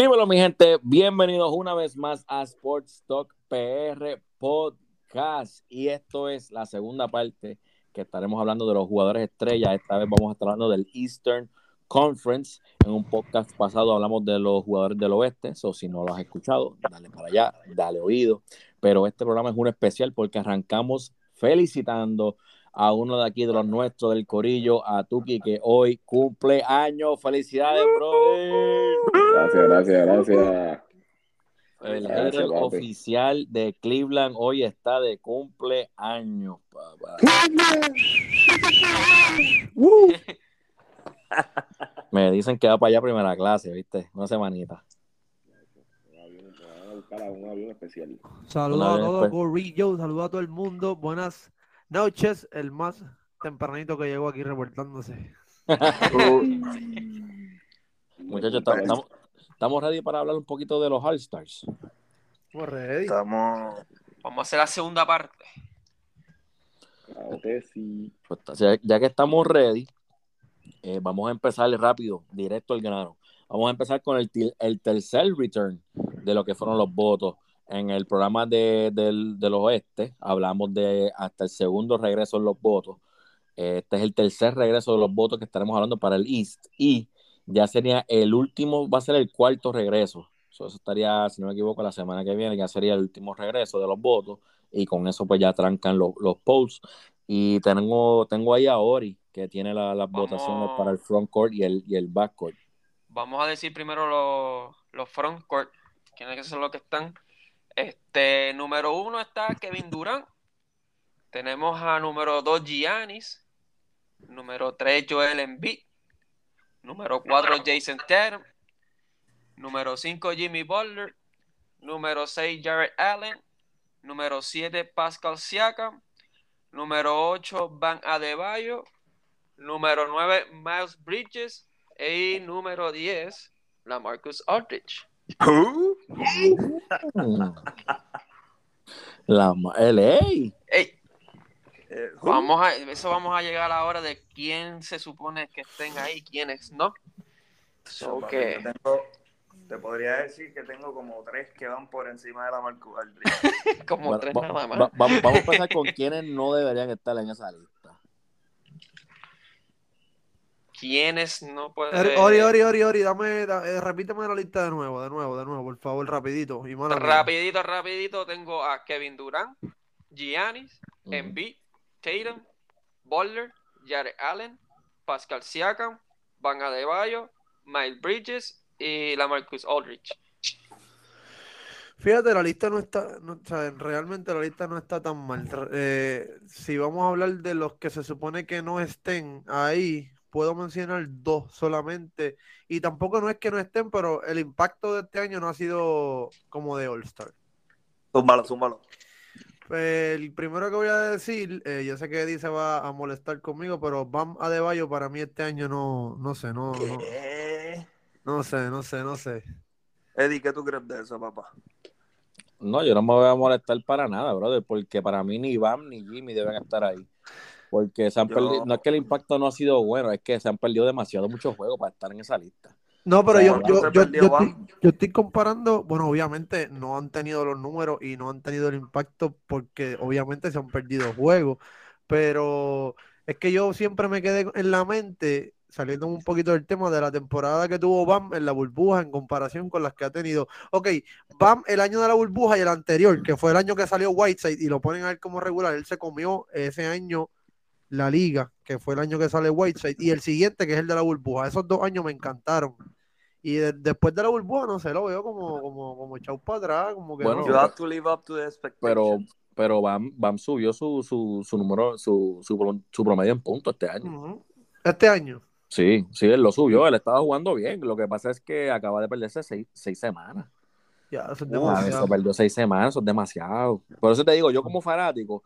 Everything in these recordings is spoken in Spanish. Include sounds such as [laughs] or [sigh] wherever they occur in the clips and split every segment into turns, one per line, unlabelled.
Dímelo, mi gente. Bienvenidos una vez más a Sports Talk PR Podcast. Y esto es la segunda parte que estaremos hablando de los jugadores estrellas. Esta vez vamos a estar hablando del Eastern Conference. En un podcast pasado hablamos de los jugadores del oeste. O si no lo has escuchado, dale para allá, dale oído. Pero este programa es un especial porque arrancamos felicitando a uno de aquí de los nuestros del Corillo, a Tuki, que hoy cumple años. Felicidades, brother.
Gracias, gracias, gracias.
El
Gracias,
oficial de Cleveland hoy está de cumpleaños, papá. [laughs] Me dicen que va para allá primera clase, ¿viste? Una semanita.
Un avión, especial.
Saludos a todos,
después.
Gorillo, saludos a todo el mundo. Buenas noches, el más tempranito que llegó aquí reportándose. [laughs]
Muchachos, estamos, ready para hablar un poquito de los All-Stars.
Estamos ready.
Estamos. Vamos a hacer la segunda parte.
Claro que sí.
Pues, ya, que estamos ready, eh, vamos a empezar rápido, directo al grano. Vamos a empezar con el tercer return de lo que fueron los votos. En el programa de, del, del oeste hablamos de hasta el segundo regreso en los votos. Este es el tercer regreso de los votos que estaremos hablando para el East. Y ya sería el último, va a ser el cuarto regreso. So, eso estaría, si no me equivoco, la semana que viene, ya sería el último regreso de los votos. Y con eso pues ya trancan los, los polls. Y tengo, tengo ahí a Ori, que tiene la- las
Vamos.
votaciones para el front court y el, y el back court.
Vamos a decir primero los, los front court, quienes son los que están. Este, número uno está Kevin Durant. Tenemos a número dos Giannis. Número tres Joel Embiid. Número cuatro Jason Tatum. Número cinco Jimmy Butler. Número seis Jared Allen. Número siete Pascal Siakam. Número ocho Van Adebayo. Número 9, Miles Bridges. Y número 10, la Marcus Aldridge.
La.
Ey,
Eh,
vamos a, eso vamos a llegar a la hora de quién se supone que estén ahí, quiénes no. So que-
tengo- te podría decir que tengo como tres que van por encima de la Aldridge. [laughs]
Como
Bueno,
tres
va-
nada más.
va- va- vamos a empezar con quienes no deberían estar en esa lista.
¿Quiénes no pueden
Er- Ori, Ori, Ori, Ori, dame, da- eh, repíteme la lista de nuevo, de nuevo, de nuevo, por favor, rapidito. Y.
Rapidito, rapidito, tengo a Kevin Durant, Giannis,
Ujú.
Embiid, Tatum, Butler, Jared Allen, Pascal Siakam, Van Adebayo, Miles Bridges y la Marcus Aldridge.
Fíjate, la lista no está, no, o sea, realmente la lista no está tan mal. Eh, si vamos a hablar de los que se supone que no estén ahí, puedo mencionar dos solamente. Y tampoco no es que no estén, pero el impacto de este año no ha sido como de All-Star.
Zúmbalo, zúmbalo.
Pues, el primero que voy a decir, eh, yo sé que Eddie se va a molestar conmigo, pero Bam Adebayo para mí este año no, no sé, no, no, sé, no sé, no sé.
Eddie, ¿qué tú crees de eso, papá?
No, yo no me voy a molestar para nada, brother, porque para mí ni Bam ni Jimmy deben estar ahí. Porque se han
Yo-
perdido, no es que el impacto no ha sido bueno, es que se han perdido demasiado muchos juegos para estar en esa lista.
No, pero yo,
¿cuánto
yo, yo, estoy, yo estoy comparando, bueno, obviamente no han tenido los números y no han tenido el impacto porque obviamente se han perdido juegos, pero es que yo siempre me quedé en la mente, saliendo un poquito del tema de la temporada que tuvo Bam en la burbuja en comparación con las que ha tenido. Ok, Bam el año de la burbuja y el anterior, que fue el año que salió Whiteside y lo ponen a él como regular, él se comió ese año la liga, que fue el año que sale Whiteside, y el siguiente, que es el de la burbuja. Esos dos años me encantaron. Y de- después de la burbuja, no sé, lo veo como, como, como echado para atrás, como que
Bueno,
no.
You have to live up to the expectations.
Pero, pero Bam, Bam subió su, su, su número, su, su, pro- su promedio en puntos este año.
Este año.
Sí, sí, él lo subió, él estaba jugando bien. Lo que pasa es que acaba de perderse seis, seis semanas.
Ya, eso es
A ver,
demasiado.
se perdió seis semanas, eso es demasiado. Por eso te digo, yo como fanático,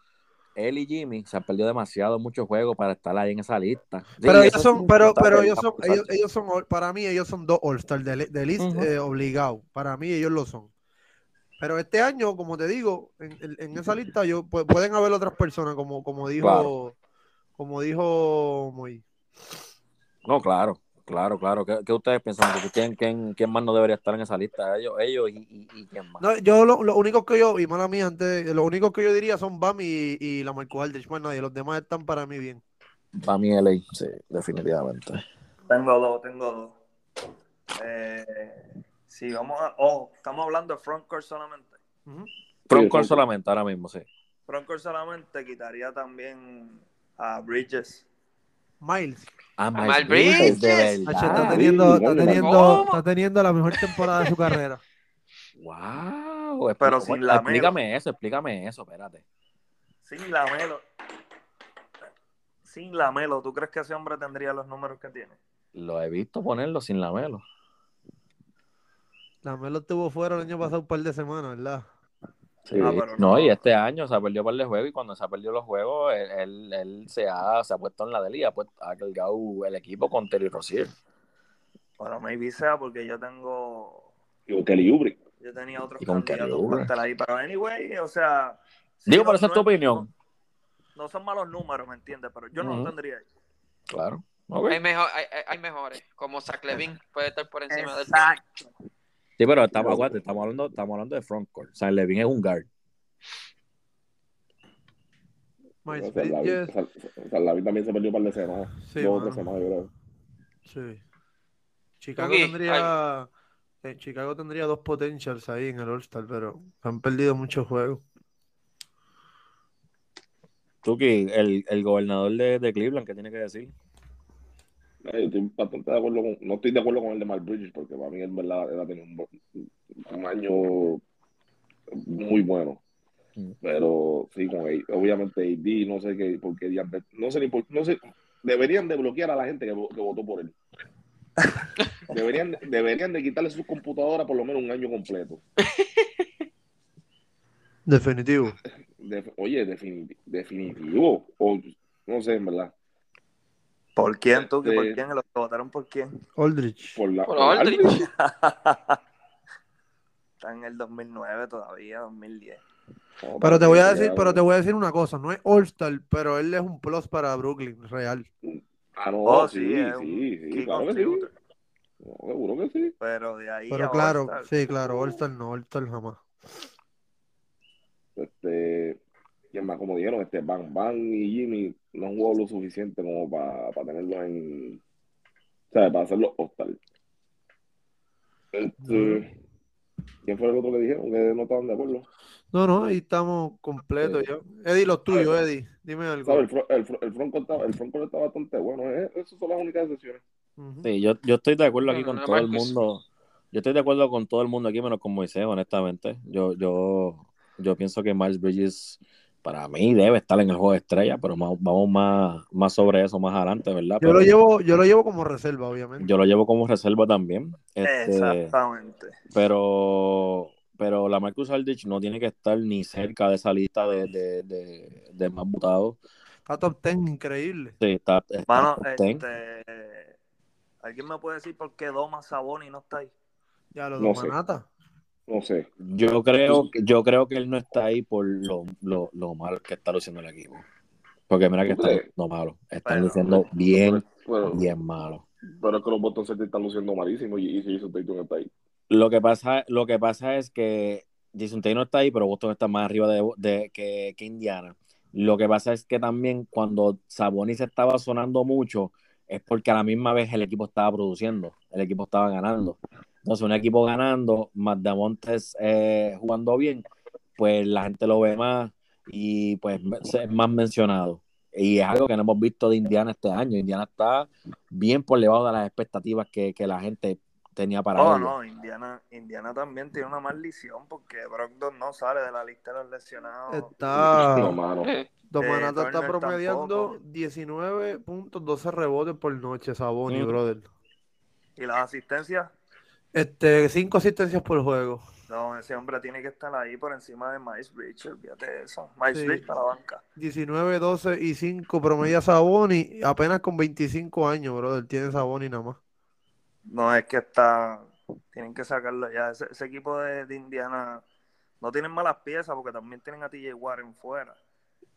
él y Jimmy se han perdido demasiado muchos juegos para estar ahí en esa lista.
Pero ellos son, pero, pero ellos son, ellos, ellos son, para mí, ellos son dos All-Star del East,
Ujú.
eh, obligado. Para mí, ellos lo son. Pero este año, como te digo, en, en- en esa lista yo pu- pueden haber otras personas, como, como dijo,
Claro.
como dijo Moy.
No, claro. Claro, claro. ¿Qué, qué ustedes piensan? ¿Quién, quién, ¿Quién más no debería estar en esa lista? Ellos, ellos y, y, y quién más.
No, yo lo, lo único que yo, y mala mía, antes, lo único que yo diría son Bam y, y la Marco Aldrich. Bueno, nadie, los demás están para mí bien.
Para mí, LA, sí, definitivamente.
Tengo dos, tengo dos. Eh, sí, vamos a. Oh, estamos hablando de frontcourt solamente.
Frontcourt
Sí,
solamente, ahora mismo, sí.
Frontcourt solamente quitaría también a Bridges.
Miles.
Ah,
Miles
Miles Bridges,
está,
verdad.
teniendo, está, teniendo, está teniendo la mejor temporada de su carrera.
Wow.
Pero sin Lamelo.
Explícame eso, explícame eso, espérate.
Sin Lamelo. Sin Lamelo, ¿tú crees que ese hombre tendría los números que tiene?
Lo he visto ponerlo sin la melo.
La Melo estuvo fuera el año pasado un par de semanas, ¿verdad?
Sí.
Ah, pero
no,
no.
y este año se ha perdido par de juegos y cuando se ha perdido los juegos, él, él, él se, ha, se ha puesto en la del y ha, puesto- ha cargado el equipo con Terry Rozier.
Bueno, maybe sea porque yo tengo.
Y Kelly Oubre.
Yo tenía otros
Y con
candidatos para estar ahí. Pero anyway, o sea.
Digo,
no-
pero esa es
no
tu opinión.
No, no son malos números, ¿me entiendes? Pero yo no lo tendría ahí.
Claro.
Hay, mejor, hay, hay- mejores, como Zach Levine puede estar por encima del
Exacto.
Sí, pero estamos, aguante, estamos hablando, estamos hablando de frontcourt. O sea, Levin es un guard.
Miles Bridges.
o sea, también se perdió un par de semanas.
Sí,
dos o
mano.
tres semanas, yo creo.
Sí. Chicago tendría. eh, Chicago tendría dos potentials ahí en el All-Star, pero han perdido muchos juegos.
Tuki, el, el gobernador de, de Cleveland, ¿qué tiene que decir?
Eh, yo estoy bastante de acuerdo con, no estoy de acuerdo con el de Mark Bridges, porque para mí en verdad él ha tenido un, un año muy bueno.
Mm.
Pero sí, con él, obviamente AD, no sé qué, porque no sé ni por, no sé, deberían de bloquear a la gente que, vo- que votó por él. [laughs] Deberían, deberían de quitarle sus computadoras por lo menos un año completo.
Definitivo. [laughs]
De- oye, definiti- definitivo. O, no sé, en verdad.
¿Por quién, tú? ¿Por quién? ¿Los que votaron por quién?
Aldrich.
Por la,
Por. Aldridge. [laughs] [laughs]
Está en el 2009 todavía, 2010.
No,
Pero te voy a decir, pero te voy a decir una cosa, no es All-Star, pero él es un plus para Brooklyn, real.
Ah, no,
Oh,
sí,
sí,
sí,
es un
sí,
key
claro que sí.
contributor.
No, seguro que sí.
Pero de ahí
Pero
a
claro, sí, claro, All-Star no, All-Star jamás.
Este, y más, como dijeron, este Bang Bang y Jimmy no han jugado lo suficiente como para tenerlos en. O sea, para hacerlos hostal. Este, ¿Quién fue el otro que dijeron que no estaban de acuerdo?
No, no, ahí estamos completos ya. Eddie, los tuyos, Eddie, dime algo.
¿Sabes? El, fro- el, el fronco está, el fronco está bastante bueno. eh, Esas son las únicas excepciones.
Sí, yo, yo estoy de acuerdo aquí con
no,
todo el mundo. Yo estoy de acuerdo con todo el mundo aquí, menos con Moisés, honestamente. Yo, yo, yo pienso que Miles Bridges, para mí, debe estar en el juego de estrella, pero más- vamos más, más sobre eso más adelante, ¿verdad?
Yo
Pero
lo llevo, yo lo llevo como reserva, obviamente.
yo lo llevo como reserva también. Este,
Exactamente.
pero, pero la Marcus Aldrich no tiene que estar ni cerca de esa lista de, de, de, de más votados.
Está top 10, increíble.
Sí, está, está
Mano,
top 10.
este, ¿alguien me puede decir por qué Doma Saboni no está ahí?
Ya lo
No
de
sé.
Manata.
No sé.
Yo creo, que- yo creo que él no está ahí por lo, lo, lo mal que está luciendo el equipo. Porque mira que está luciendo malo. Están
Bueno,
luciendo bien, bien malo.
pero es que los Boston Celtics están luciendo malísimo y, y Jason Tatum está ahí.
Lo que pasa, lo que pasa es que Jason Tatum no está ahí, pero Boston está más arriba de, de- que, que Indiana. Lo que pasa es que también cuando Sabonis estaba sonando mucho, es porque a la misma vez el equipo estaba produciendo, el equipo estaba ganando. Entonces, un equipo ganando, más Montes eh, jugando bien, pues la gente lo ve más y pues es más mencionado. Y es algo que no hemos visto de Indiana este año. Indiana está bien por debajo de las expectativas que, que la gente tenía para
Oh,
ellos.
no, Indiana, Indiana también tiene una maldición porque Brogdon no sale de la lista de los lesionados.
Está.
No, mano.
Eh,
Don
Eh,
Manata está promediando
tampoco.
19 puntos, 12 rebotes por noche, Saboni,
Mm.
brother.
Y las asistencias,
Este, 5 asistencias por juego.
no, ese hombre tiene que estar ahí por encima de Miles olvídate de eso. Miles
Sí.
Bridges para la banca.
19, 12 y 5 promedia Saboni, apenas con 25 años, brother. Tiene Saboni nada más.
No es que está, tienen que sacarlo ya. Ese, ese equipo de, de Indiana no tienen malas piezas porque también tienen a TJ Warren fuera.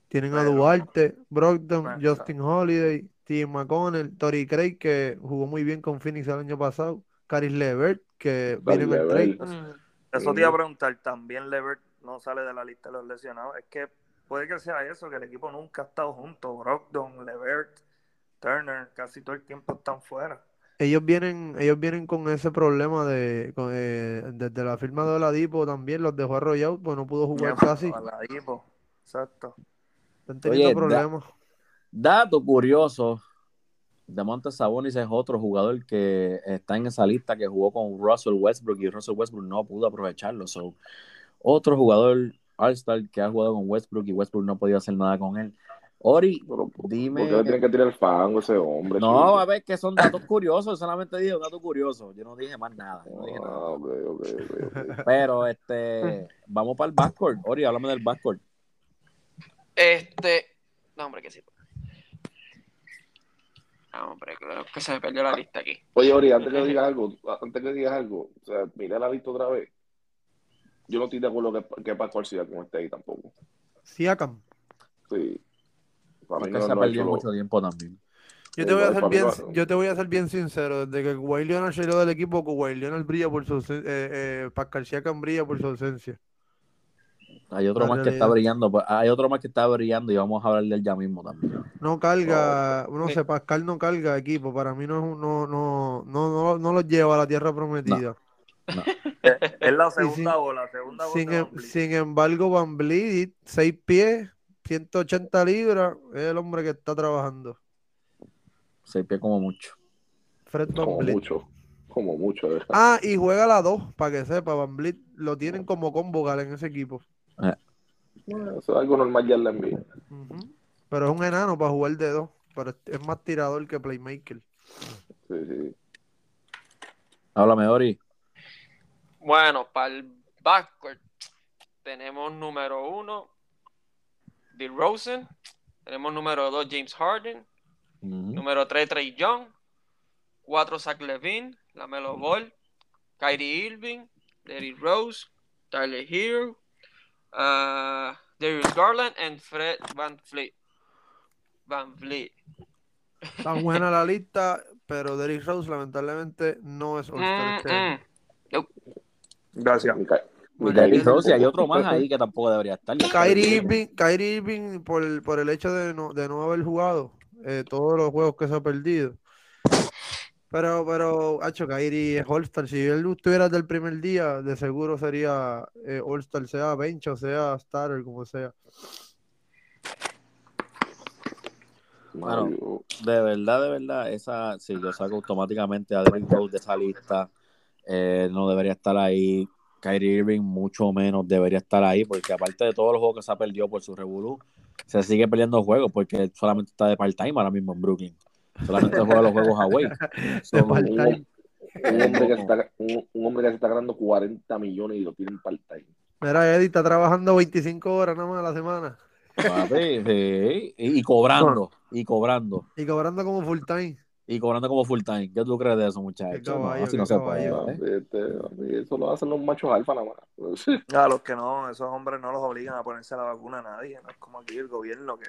Tienen a Duarte, Brogdon,
Bueno,
Justin Holiday, Steve McConnell, Tori Craig, que jugó muy bien con Phoenix el año pasado, Caris Levert, que viene en el trade.
Mm.
Eso te iba a preguntar, también Levert no sale de la lista de los lesionados. Es que puede que sea eso, que el equipo nunca ha estado junto. Brogdon, Levert, Turner, casi todo el tiempo están fuera.
Ellos vienen, ellos vienen con ese problema de con, eh, desde la firma de Oladipo también los dejó arrollados, pues no pudo jugar casi.
Oladipo, Exacto.
Están teniendo
Oye, da-
problemas.
Dato curioso, Demonte Sabonis es otro jugador que está en esa lista que jugó con Russell Westbrook y Russell Westbrook no pudo aprovecharlo. So, otro jugador All-Star que ha jugado con Westbrook y Westbrook no podía hacer nada con él. Ori,
Pero,
Dime-
¿Por qué le tienen que tirar el fango ese hombre?
no,
chico?
a ver que son datos curiosos, solamente dije un dato curioso. Yo no dije más nada. no dije nada.
Ah, ok, ok, ok, ok.
Pero este, vamos para el backcourt. Ori, háblame del backcourt.
Este. No, hombre, que sí. Ah, hombre, creo que se me perdió la lista aquí.
Oye, Ori, antes que digas algo, antes que digas algo, o sea, mira la lista otra vez. Yo no estoy de acuerdo que, que Pascual siga con este ahí tampoco.
Siakam.
Sí. Para
Es
mí
que
no,
se ha
no
perdido
lo-
mucho tiempo también.
Yo te voy a ser bien, yo te voy a ser bien sincero, desde que Kawhi Leonard salió del equipo, Kawhi Leonard brilla por su ausen- eh, eh, Pascal Siakam brilla por su ausencia.
Hay otro más que está brillando, pues, hay otro más que está brillando y vamos a hablar de él ya mismo también.
No carga, no sé, Pascal no carga equipo, para mí no es un- no, no, no, no, no los lleva a la tierra prometida. [laughs]
Es la segunda
sin-
bola, segunda bola.
Sin, em- sin embargo, Van Vliet, 6 pies, 180 libras, es el hombre que está trabajando.
Se pie como mucho.
Fred Van
Como mucho. Como mucho, verdad.
Ah, y juega la 2, para que sepa, Van Vliet lo tienen como convocar en ese equipo.
Bueno, Eso es algo normal ya en la NBA.
Pero es un enano para jugar de 2, pero es- más tirador que playmaker.
Sí, sí.
Háblame, Ori.
Bueno, para el backcourt tenemos número uno, Bill Rosen. Tenemos número dos, James Harden. Número 3, Trey Young. 4, Zach Levine. Lamelo Ball. Kyrie Irving. Derrick Rose. Tyler Hero. Uh, Darius Garland. And Fred Van Vliet. Van Vliet.
Está buena la lista, pero Derrick Rose lamentablemente no es All-Star
Mm,
este
mm.
Gracias.
Derrick Rose y hay otro más ahí que tampoco debería estar.
Kyrie Irving, Kyrie Irving por, el- por el hecho de no, de no haber jugado eh, todos los juegos que se ha perdido. Pero, pero, hacho, Kyrie es All-Star. Si él estuviera del primer día, de seguro sería eh, All-Star, sea bench o sea starter, como sea.
Mario,
De verdad, de verdad, esa, si yo saco automáticamente a Derrick Rose de esa lista, eh, no debería estar ahí. Kyrie Irving mucho menos debería estar ahí, porque aparte de todos los juegos que se ha perdido por su revolú, se sigue perdiendo juegos porque solamente está de part-time ahora mismo en Brooklyn. Solamente juega los juegos away. [laughs] So,
un, hombre que se está, un, un hombre que se está ganando 40 millones y lo tienen part-time.
Mira, Eddie está trabajando 25 horas nada más a la semana
papi, sí, y, y cobrando, y cobrando,
y cobrando como full time.
y cobrando como full time. ¿Qué tú crees de eso, muchachos?
Qué caballo,
no, así no se puede. ¿eh?
Este, eso lo hacen los machos alfa nada más.
A los que no, esos hombres no los obligan a ponerse la vacuna a nadie. No es como aquí el gobierno que.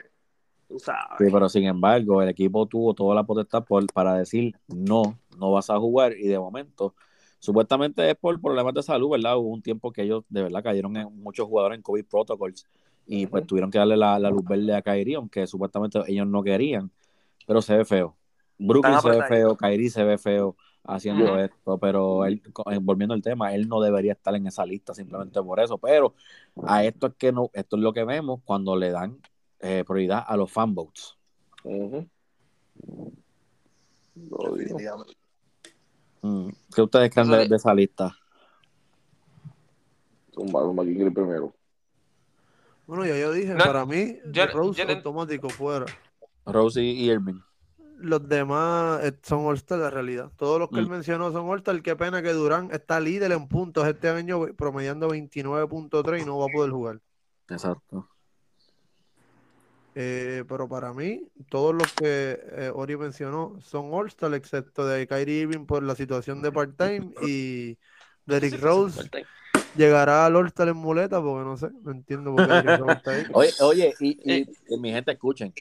Tú sabes.
Sí, pero sin embargo, el equipo tuvo toda la potestad por- para decir no, no vas a jugar y de momento, supuestamente es por problemas de salud, ¿verdad? Hubo un tiempo que ellos de verdad cayeron en muchos jugadores en COVID protocols y pues tuvieron que darle la, la luz verde a Kyrie, aunque supuestamente ellos no querían, pero se ve feo. Brooklyn se ve feo. Kyrie se ve feo haciendo esto, pero él, eh, volviendo al tema, él no debería estar en esa lista simplemente por eso, pero a esto es que no, esto es lo que vemos cuando le dan eh, prioridad a los fanboats.
Ujú. Lo digo.
Mm. ¿Qué ustedes creen de, de esa lista?
Zumba, zumba, ¿quién quiere primero?
Bueno, ya yo dije,
No,
para mí,
yo-
Rose
yo
automático fuera.
Rosie y Irving.
Los demás eh, son All-Star de realidad. Todos los que él
Mm.
mencionó son All-Star. Qué pena que Durán está líder en puntos este año, promediando 29.3 y no va a poder jugar.
Exacto.
Eh, pero para mí, todos los que eh, Ori mencionó son All-Star, excepto de Kyrie Irving por la situación de part-time y Derrick Rose. llegará al All-Star en muleta, porque no sé, no entiendo por qué Derrick Rose está ahí.
Oye, oye y, y- y mi gente, escuchen.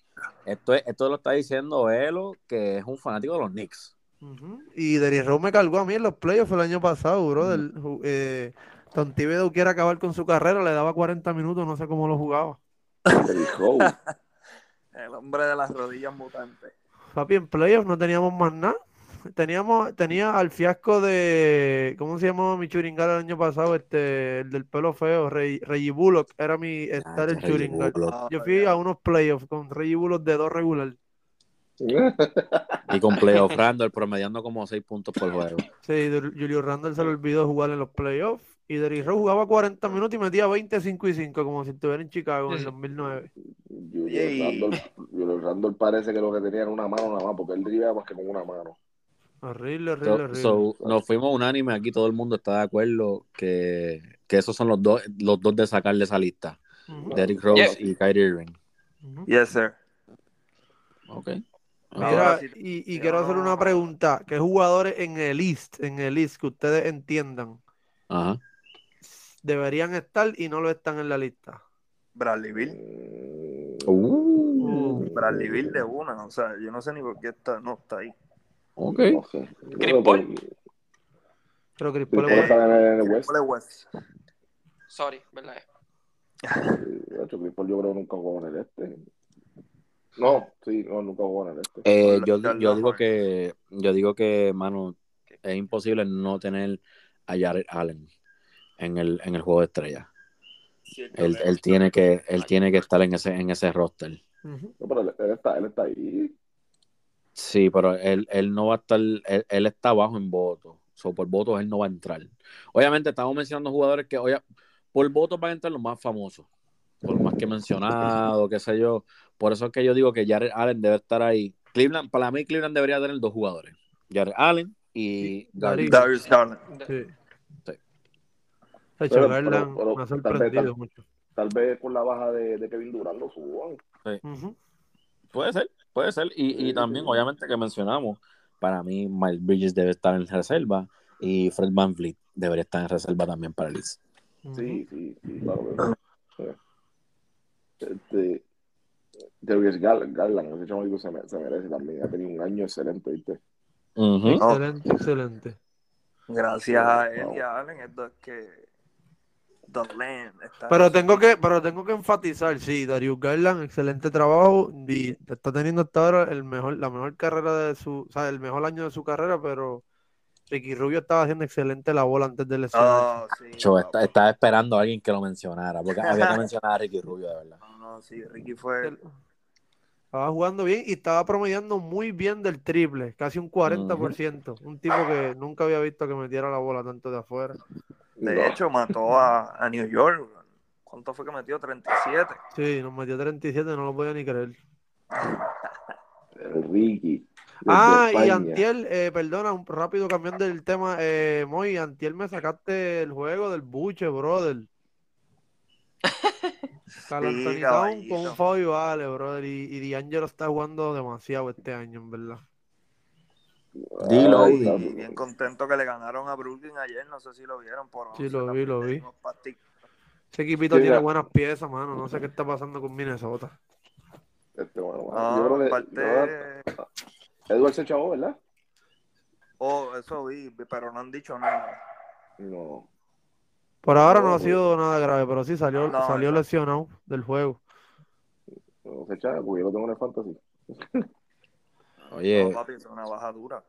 Esto, es- esto lo está diciendo Elo, que es un fanático de los Knicks.
Y Derrick Rose me cargó a mí en los playoffs el año pasado. Ju- Eh, Tom Thibodeau quiere acabar con su carrera, le daba 40 minutos, no sé cómo lo jugaba.
Derrick Rose. [laughs]
El hombre de las rodillas mutantes.
Papi, en playoffs no teníamos más nada. Teníamos, tenía al fiasco de, ¿cómo se llamaba mi churingal el año pasado? Este, el del pelo feo, Rey, Reggie Bullock, era mi estar el churingal.
Bullock.
Yo fui a unos playoffs con Reggie Bullock de dos regular.
Y con Playoff Randall promediando como 6 puntos por juego.
Sí, Julio Randall se le olvidó jugar en los playoffs. Y Derrick Rose jugaba 40 minutos y metía 20, 5 y 5, como si estuviera en Chicago en el
Sí.
2009.
Julio. Randall, parece que lo que tenía era una mano nada más, porque él drivea más que con una mano.
Horrible, horrible,
So,
horrible.
so, nos fuimos unánime aquí, todo el mundo está de acuerdo que, que esos son los dos, los dos de sacar de esa lista. Derrick Rose
Yeah.
y Kyrie Irving.
Yes, sir.
Ok.
Mira,
sí-
y, quiero hacer una pregunta. ¿Qué jugadores en el East, en el East, que ustedes entiendan,
Ajá.
Deberían estar y no lo están en la lista?
Bradley Bill.
Mm,
Uh.
Bradley Bill de una. O sea, yo no sé ni por qué está, no está ahí.
Ok.
No sé.
Chris Paul.
Pero Chris Paul es
está en el West.
Sorry, ¿verdad?
Chris Paul yo creo que nunca jugó en el este. No, sí, no, nunca jugó en el este.
Eh, yo, yo digo que, yo digo que, mano, es imposible no tener a Jared Allen en el, en el juego de estrellas. Él, él tiene que, él tiene que estar en ese, en ese roster.
Ujú.
No, pero él, está, él está ahí.
Sí, pero él, él no va a estar, él, él está bajo en votos. So, por votos él no va a entrar. Obviamente estamos mencionando jugadores que, oye, por votos van a entrar los más famosos. Por lo más que he mencionado, qué sé yo. Por eso es que yo digo que Jared Allen debe estar ahí. Cleveland, para mí Cleveland debería tener dos jugadores. Jared Allen y.
Darius.
Darius Garland.
Sí. Hecho,
Pero-
Garland
pero- pero
me ha
tal vez-
sorprendido
tal-
mucho.
Tal vez por la baja de, de Kevin Durant lo suban.
Puede ser, puede ser. Y, y también, obviamente, que mencionamos, para mí, Miles Bridges debe estar en reserva y Fred Van Vliet debería estar en reserva también para East.
Ujú.
Sí, sí, sí, claro. Este, Darius Gar- Garland, ese chamaquito se, me- se merece también. Ha tenido un año excelente, ¿viste?
Excelente, excelente.
Gracias a él y a Allen es que The Land está
Pero tengo que, pero tengo que enfatizar, sí, Darius Garland, excelente trabajo y está teniendo hasta ahora el mejor, la mejor carrera de su, o sea, el mejor año de su carrera, pero Ricky Rubio estaba haciendo excelente la bola antes de lesionarse.
Oh, sí,
Yo esta- estaba esperando a alguien que lo mencionara, porque había que [laughs] mencionar a Ricky Rubio, de verdad.
No, no, sí, Ricky fue.
Estaba jugando bien y estaba promediando muy bien del triple, casi un 40%. Un tipo que nunca había visto que metiera la bola tanto de afuera.
De
No,
hecho, mató a, a New York. ¿Cuánto fue que metió? 37.
Sí, nos metió 37, no lo podía ni creer. [laughs]
el Ricky.
Ah, y. Antiel, eh, perdona, un rápido cambiando del tema. Eh, Moy, Antiel me sacaste el juego del buche, brother. Carl
Sí,
Anthony con un foul y vale, brother. Y, y D'Angelo está jugando demasiado este año, en verdad.
Dilo,
Y bien contento que le ganaron a Brooklyn ayer. No sé si lo vieron por
Sí,
11
lo vi, lo vi. Ese equipito
Sí,
tiene
ya.
buenas piezas, mano. No sé qué está pasando con Minnesota.
Este, bueno, bueno,
No,
yo creo que-
aparte.
yo- Edward se chavó, ¿verdad?
Oh, eso vi, pero no han dicho nada.
No.
Por ahora no ha sido nada grave, pero sí salió,
No,
salió lesionado del juego.
No porque yo lo tengo en el fantasy. [laughs]
Oye,
No, papi, es una baja dura.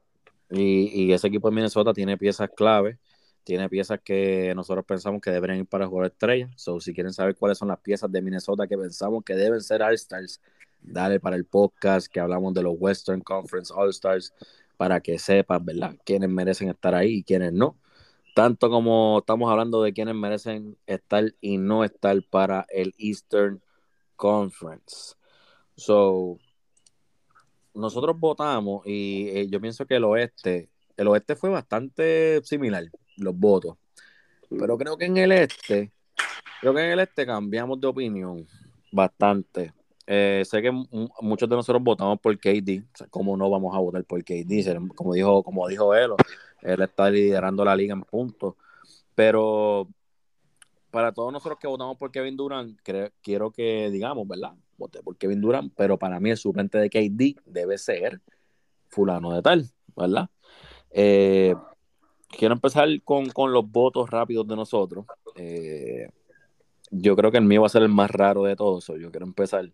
y, y ese equipo de Minnesota tiene piezas clave, tiene piezas que nosotros pensamos que deberían ir para jugar estrella. So, si quieren saber cuáles son las piezas de Minnesota que pensamos que deben ser All-Stars, dale para el podcast que hablamos de los Western Conference All-Stars para que sepas, ¿verdad? Quiénes merecen estar ahí y quiénes no. Tanto como estamos hablando de quiénes merecen estar y no estar para el Eastern Conference. So, nosotros votamos y eh, yo pienso que el oeste, el oeste fue bastante similar, los votos. Pero creo que en el este, creo que en el este cambiamos de opinión bastante. Eh, sé que mu- muchos de nosotros votamos por KD. O sea, ¿Cómo no vamos a votar por KD? Como dijo, como dijo él, él está liderando la liga en puntos. Pero para todos nosotros que votamos por Kevin Durant, cre- quiero que digamos, ¿verdad? Voté por Kevin Durant, pero para mí el suplente de KD debe ser fulano de tal, ¿verdad? Eh, quiero empezar con, con los votos rápidos de nosotros. Eh, yo creo que el mío va a ser el más raro de todos. yo quiero empezar.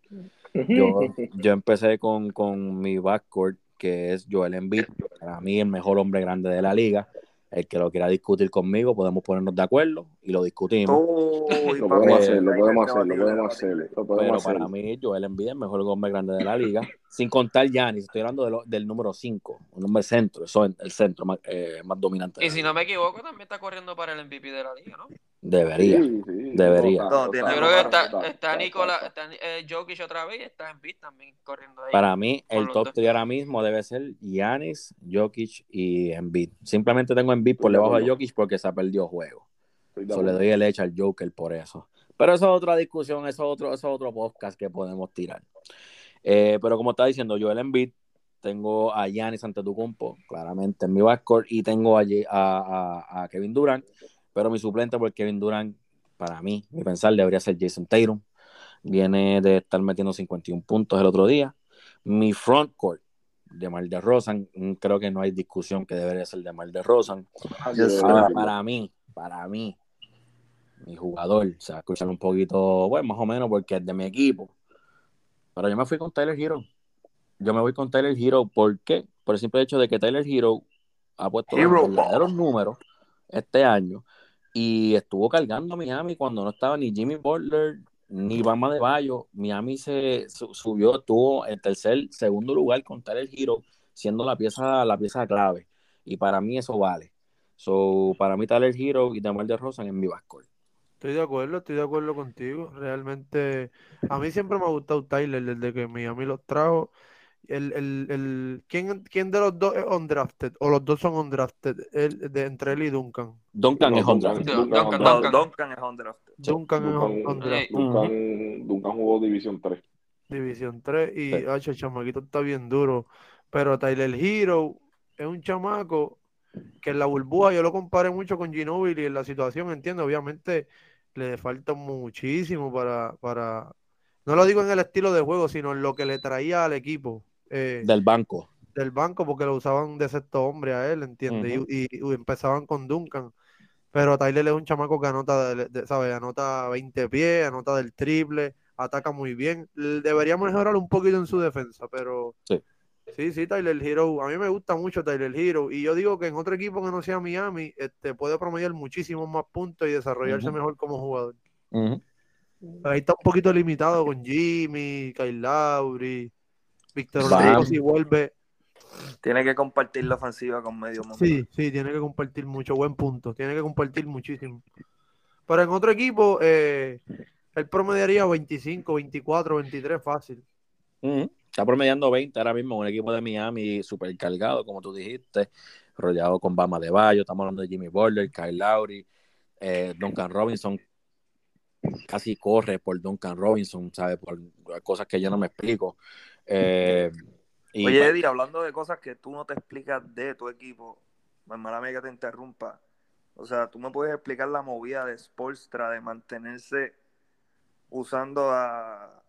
Yo, yo empecé con, con mi backcourt, que es Joel Embiid, para mí el mejor hombre grande de la liga. El que lo quiera discutir conmigo, podemos ponernos de acuerdo y lo discutimos.
Uy,
Lo
papi,
podemos hacer, lo podemos hacer, lo podemos hacer, lo
Pero
hacer.
para mí, Joel Embiid es el mejor hombre grande de la liga. Sin contar Giannis, estoy hablando de lo- del número 5, un hombre centro, eso es el centro más, eh, más dominante.
Y si no me equivoco, también está corriendo para el MVP de la liga, ¿no?
Debería.
Sí, sí,
Debería.
total,
No, tiene-
Yo creo que está,
total,
está
total,
Nicola,
total.
está eh, Jokic otra vez y está Embiid también corriendo ahí.
Para mí, el top
dos.
3 ahora mismo debe ser Giannis, Jokic y Embiid. Simplemente tengo Embiid por debajo de. Jokic porque se ha perdido juego.
Estoy de
So, le doy el hecho al Joker por eso. Pero eso es otra discusión, eso es otro, eso es otro podcast que podemos tirar. Eh, pero como estaba diciendo, Joel Embiid, tengo a Giannis Antetokounmpo, claramente en mi backcourt, y tengo a, Ye- a, a- a Kevin Durant, pero mi suplente por Kevin Durant, para mí, mi pensar, debería ser Jason Tatum. Viene de estar metiendo 51 puntos el otro día. Mi frontcourt, de Mar de Rosan, creo que no hay discusión que debería ser de Mar de Rosan.
Ah.
Ahora, para mí, para mí, mi jugador, se va a escuchar un poquito, bueno, más o menos, porque es de mi equipo. Pero yo me fui con Tyler Hero. Yo me voy con Tyler Hero, ¿por qué? Por el simple hecho de que Tyler Hero ha puesto los verdaderos números este año y estuvo cargando a Miami cuando no estaba ni Jimmy Butler ni Bama de Bayo. Miami se su- subió, estuvo en tercer, segundo lugar con Tyler Hero, siendo la pieza, la pieza clave. Y para mí eso vale. So, para mí Tyler Hero y Demar de Rosan en mi backcourt.
Estoy de acuerdo, estoy de acuerdo contigo. Realmente, a mí siempre me ha gustado Tyler desde que Miami los trajo. El, el, el, ¿quién, ¿Quién de los dos es undrafted? ¿O los dos son undrafted? El, de, entre él y Duncan.
Duncan
No,
es undrafted.
Duncan,
Duncan,
No,
Duncan,
Duncan es undrafted.
Duncan es undrafted.
Jugó División 3.
División 3 y
Sí.
hacho, el chamaquito está bien duro. Pero Tyler Hero es un chamaco que en la burbuja yo lo comparé mucho con Ginobili en la situación, entiendo. Obviamente le falta muchísimo para, para, no lo digo en el estilo de juego, sino en lo que le traía al equipo eh,
Del banco.
del banco, porque lo usaban de sexto hombre a él, ¿entiendes? Y, y- y empezaban con Duncan. Pero Tyler es un chamaco que anota, de- de- ¿sabes? Anota 20 pies, anota del triple, ataca muy bien. Debería mejorar un poquito en su defensa, pero
Sí.
sí, sí, Tyler Hero. A mí me gusta mucho Tyler Hero. Y yo digo que en otro equipo que no sea Miami, este, puede promediar muchísimos más puntos y desarrollarse mejor como jugador. Ahí está un poquito limitado con Jimmy, Kyle Lowry, Víctor. Oladipo si vuelve.
Tiene que compartir la ofensiva con medio mundo.
Sí, sí, tiene que compartir mucho, buen punto, tiene que compartir muchísimo. Pero en otro equipo, eh, él promediaría 25, 24, 23 fácil.
Está promediando 20 ahora mismo, un equipo de Miami super cargado, como tú dijiste, rodeado con Bama de Bayo, estamos hablando de Jimmy Butler, Kyle Lowry, eh, Duncan Robinson, casi corre por Duncan Robinson, ¿sabes? Por cosas que yo no me explico. Eh, y
Oye, Eddie, hablando de cosas que tú no te explicas de tu equipo, hermana mía que te interrumpa. O sea, tú me puedes explicar la movida de Spolstra de mantenerse usando a.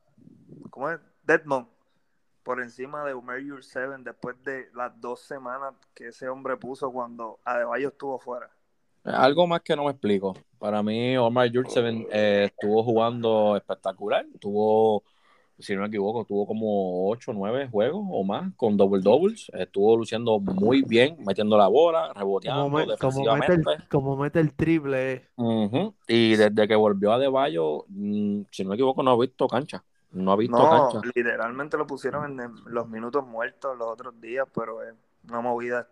¿Cómo es? Deadmond por encima de Umer Seven después de las dos semanas que ese hombre puso cuando Adebayo estuvo fuera.
Algo más que no me explico. Para mí, Omar Jurtseven eh, estuvo jugando espectacular. Tuvo, si no me equivoco, tuvo como 8 o 9 juegos o más con double doubles. Estuvo luciendo muy bien, metiendo la bola, reboteando
Como, me- como, mete
defensivamente.
el, como mete el triple. eh.
Y desde que volvió a De Bayo, mm, si no me equivoco, no ha visto cancha. No ha visto
No,
cancha.
literalmente lo pusieron en los minutos muertos los otros días, pero es una movida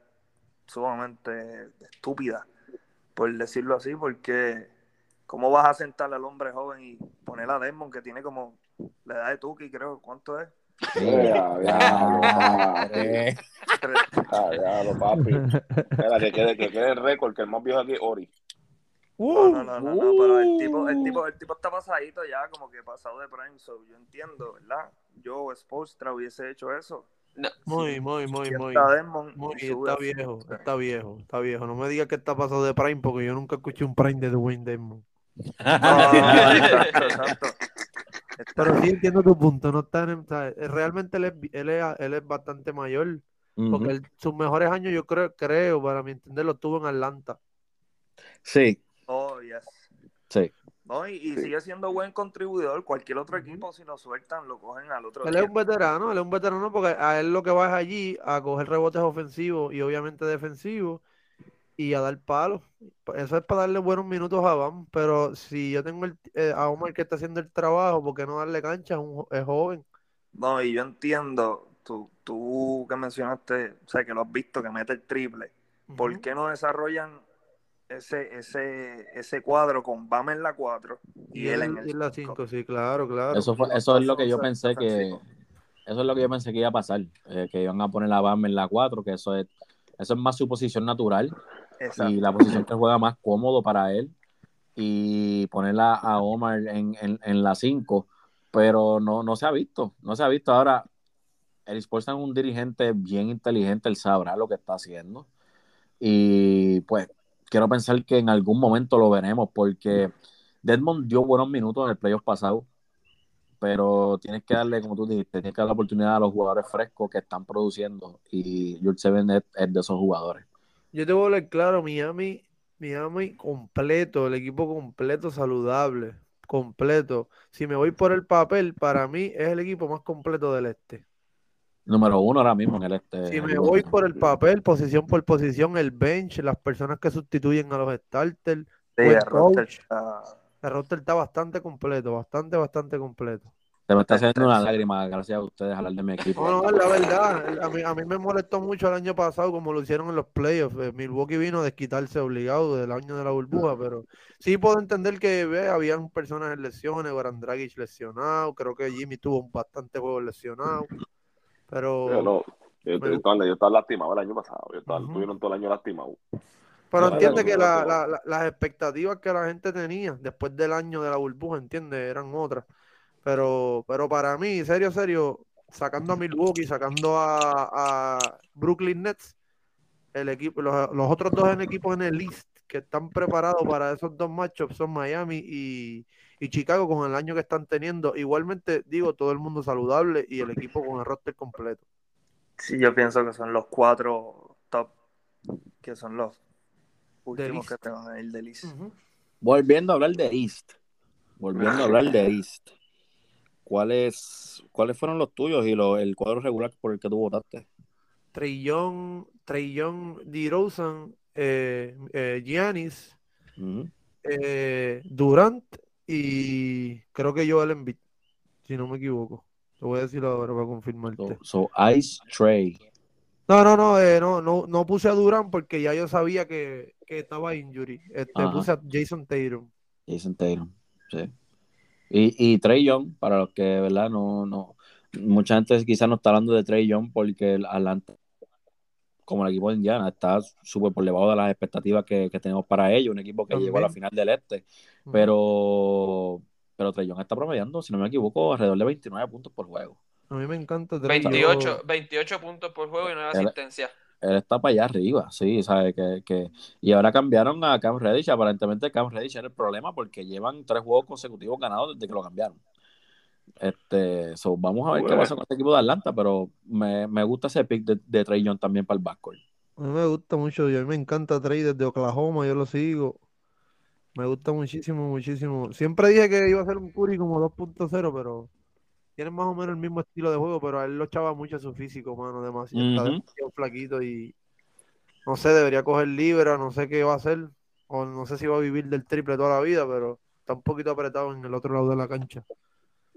sumamente estúpida, por decirlo así, porque ¿cómo vas a sentar al hombre joven y poner a Desmond que tiene como la edad de Tuki, creo, ¿cuánto es?
Sí.
Ya, ya,
Madre.
Tres-
Ah, ya, lo papi. Espera, que quede, que quede el récord, que el más viejo aquí es Ori.
No, no, no, no, no, pero el tipo, el tipo, el tipo está pasadito ya, como que pasado de prime, so yo entiendo, ¿verdad? Yo, Spolstra, hubiese hecho eso.
No,
Muy, muy, muy, muy.
Desmond
Muy,
y sube
está viejo, está viejo, está viejo. No me digas que está pasado de Prime porque yo nunca escuché un Prime de Dwayne Desmond.
No, exacto, exacto.
Pero sí entiendo tu punto. No está en- o sea, realmente él es, él es, él es bastante mayor. Porque él- sus mejores años, yo creo, creo, para mi entender, los tuvo en Atlanta.
Sí,
Oh, yes.
sí.
No, y, y sigue siendo buen contribuidor. Cualquier otro equipo, si lo sueltan, lo cogen al otro
Él
día.
es un veterano, él es un veterano porque a él lo que va es allí a coger rebotes ofensivos y obviamente defensivos y a dar palos. Eso es para darle buenos minutos a Bam, pero si yo tengo el- eh, a Omar que está haciendo el trabajo, ¿por qué no darle cancha? Es, un es joven.
No, y yo entiendo, tú, tú que mencionaste, o sea, que lo has visto, que mete el triple. ¿Por qué no desarrollan ese, ese, ese cuadro con Bam en la 4 y, él en el
y la 5, sí, claro, claro.
Eso, fue, eso es lo que yo pensé que eso es lo que yo pensé que iba a pasar, eh, que iban a poner a Bam en la 4, que eso es eso es más su posición natural Y la posición que juega más cómodo para él y ponerla a Omar en, en, en la 5, pero no, no se ha visto, no se ha visto. Ahora, el Sportsan es un dirigente bien inteligente, él sabrá lo que está haciendo y pues quiero pensar que en algún momento lo veremos porque Deadmond dio buenos minutos en el playoff pasado, pero tienes que darle, como tú dijiste, tienes que dar la oportunidad a los jugadores frescos que están produciendo y George Seven es de esos jugadores.
Yo te voy a hablar claro, Miami, Miami completo, el equipo completo, saludable, completo. Si me voy por el papel, para mí es el equipo más completo del este.
Número uno ahora mismo en el este.
Si me voy por el papel, posición por posición, el bench, las personas que sustituyen a los starters,
Sí, el roster
coach.
está-
el roster está bastante completo, bastante, bastante completo.
Se me está haciendo una lágrima gracias a ustedes hablar de mi equipo.
No, no, la verdad. A mí, a mí me molestó mucho el año pasado como lo hicieron en los playoffs. Eh, Milwaukee vino a desquitarse obligado del año de la burbuja, pero sí puedo entender que ve, habían personas en lesiones, Goran Dragic lesionado, creo que Jimmy tuvo bastante juegos lesionados, pero,
Yo no, yo,
Me
yo estaba, yo estaba lastimado el año pasado. Yo estaba. Tuvieron todo el año lastimado.
pero entiende que
no,
la-
no.
la- la- las expectativas que la gente tenía después del año de la burbuja, entiende, eran otras. Pero, pero para mí, serio, serio, sacando a Milwaukee, sacando a, a Brooklyn Nets, el equipo, los, los otros dos en equipos en el list que están preparados para esos dos matchups son Miami y, y Chicago con el año que están teniendo. Igualmente, digo, todo el mundo saludable y el equipo con el roster completo.
Sí, yo pienso que son los cuatro top, que son los últimos que te van a ir del East.
Volviendo a hablar de East. Volviendo a hablar de East. ¿Cuáles, ¿Cuáles fueron los tuyos y lo- el cuadro regular por el que tú votaste?
Trillón, Trillón, DeRozan, eh, eh, Giannis, eh, Durant y creo que Joel Embiid, si no me equivoco. Te voy a decir ahora para confirmarte.
So, so Ice Trey.
No, no, no, eh, no, no, no puse a Durant porque ya yo sabía que, que estaba injury. Este,
Ajá.
puse a Jason Tatum.
Jason Tatum. Sí. Y, y Trey Young, para los que, ¿verdad? No, no. Mucha gente quizás no está hablando de Trey Young porque el Atlanta, como el equipo de Indiana, está súper por debajo de las expectativas que, que tenemos para ellos. Un equipo que llegó a la final del este. Pero, pero Trey Young está promediando, si no me equivoco, alrededor de 29 puntos por juego.
A mí me encanta Trey.
28,
Yo-
28 puntos por juego y 9
Él-
asistencias.
Él está para allá arriba, sí, sabe que, que... Y ahora cambiaron a Cam Reddish. Aparentemente Cam Reddish era el problema porque llevan tres juegos consecutivos ganados desde que lo cambiaron. Este, so, vamos a ver qué pasa con este equipo de Atlanta, pero me, me gusta ese pick de, de Trey Young también para el backcourt.
A mí me gusta mucho, y a mí me encanta Trey desde Oklahoma, yo lo sigo. Me gusta muchísimo, muchísimo. Siempre dije que iba a ser un Curry como 2.0, pero tienen más o menos el mismo estilo de juego, pero a él lo echaba mucho su físico, mano, demasiado, está demasiado flaquito y no sé, debería coger libra, no sé qué va a hacer, o no sé si va a vivir del triple toda la vida, pero está un poquito apretado en el otro lado de la cancha.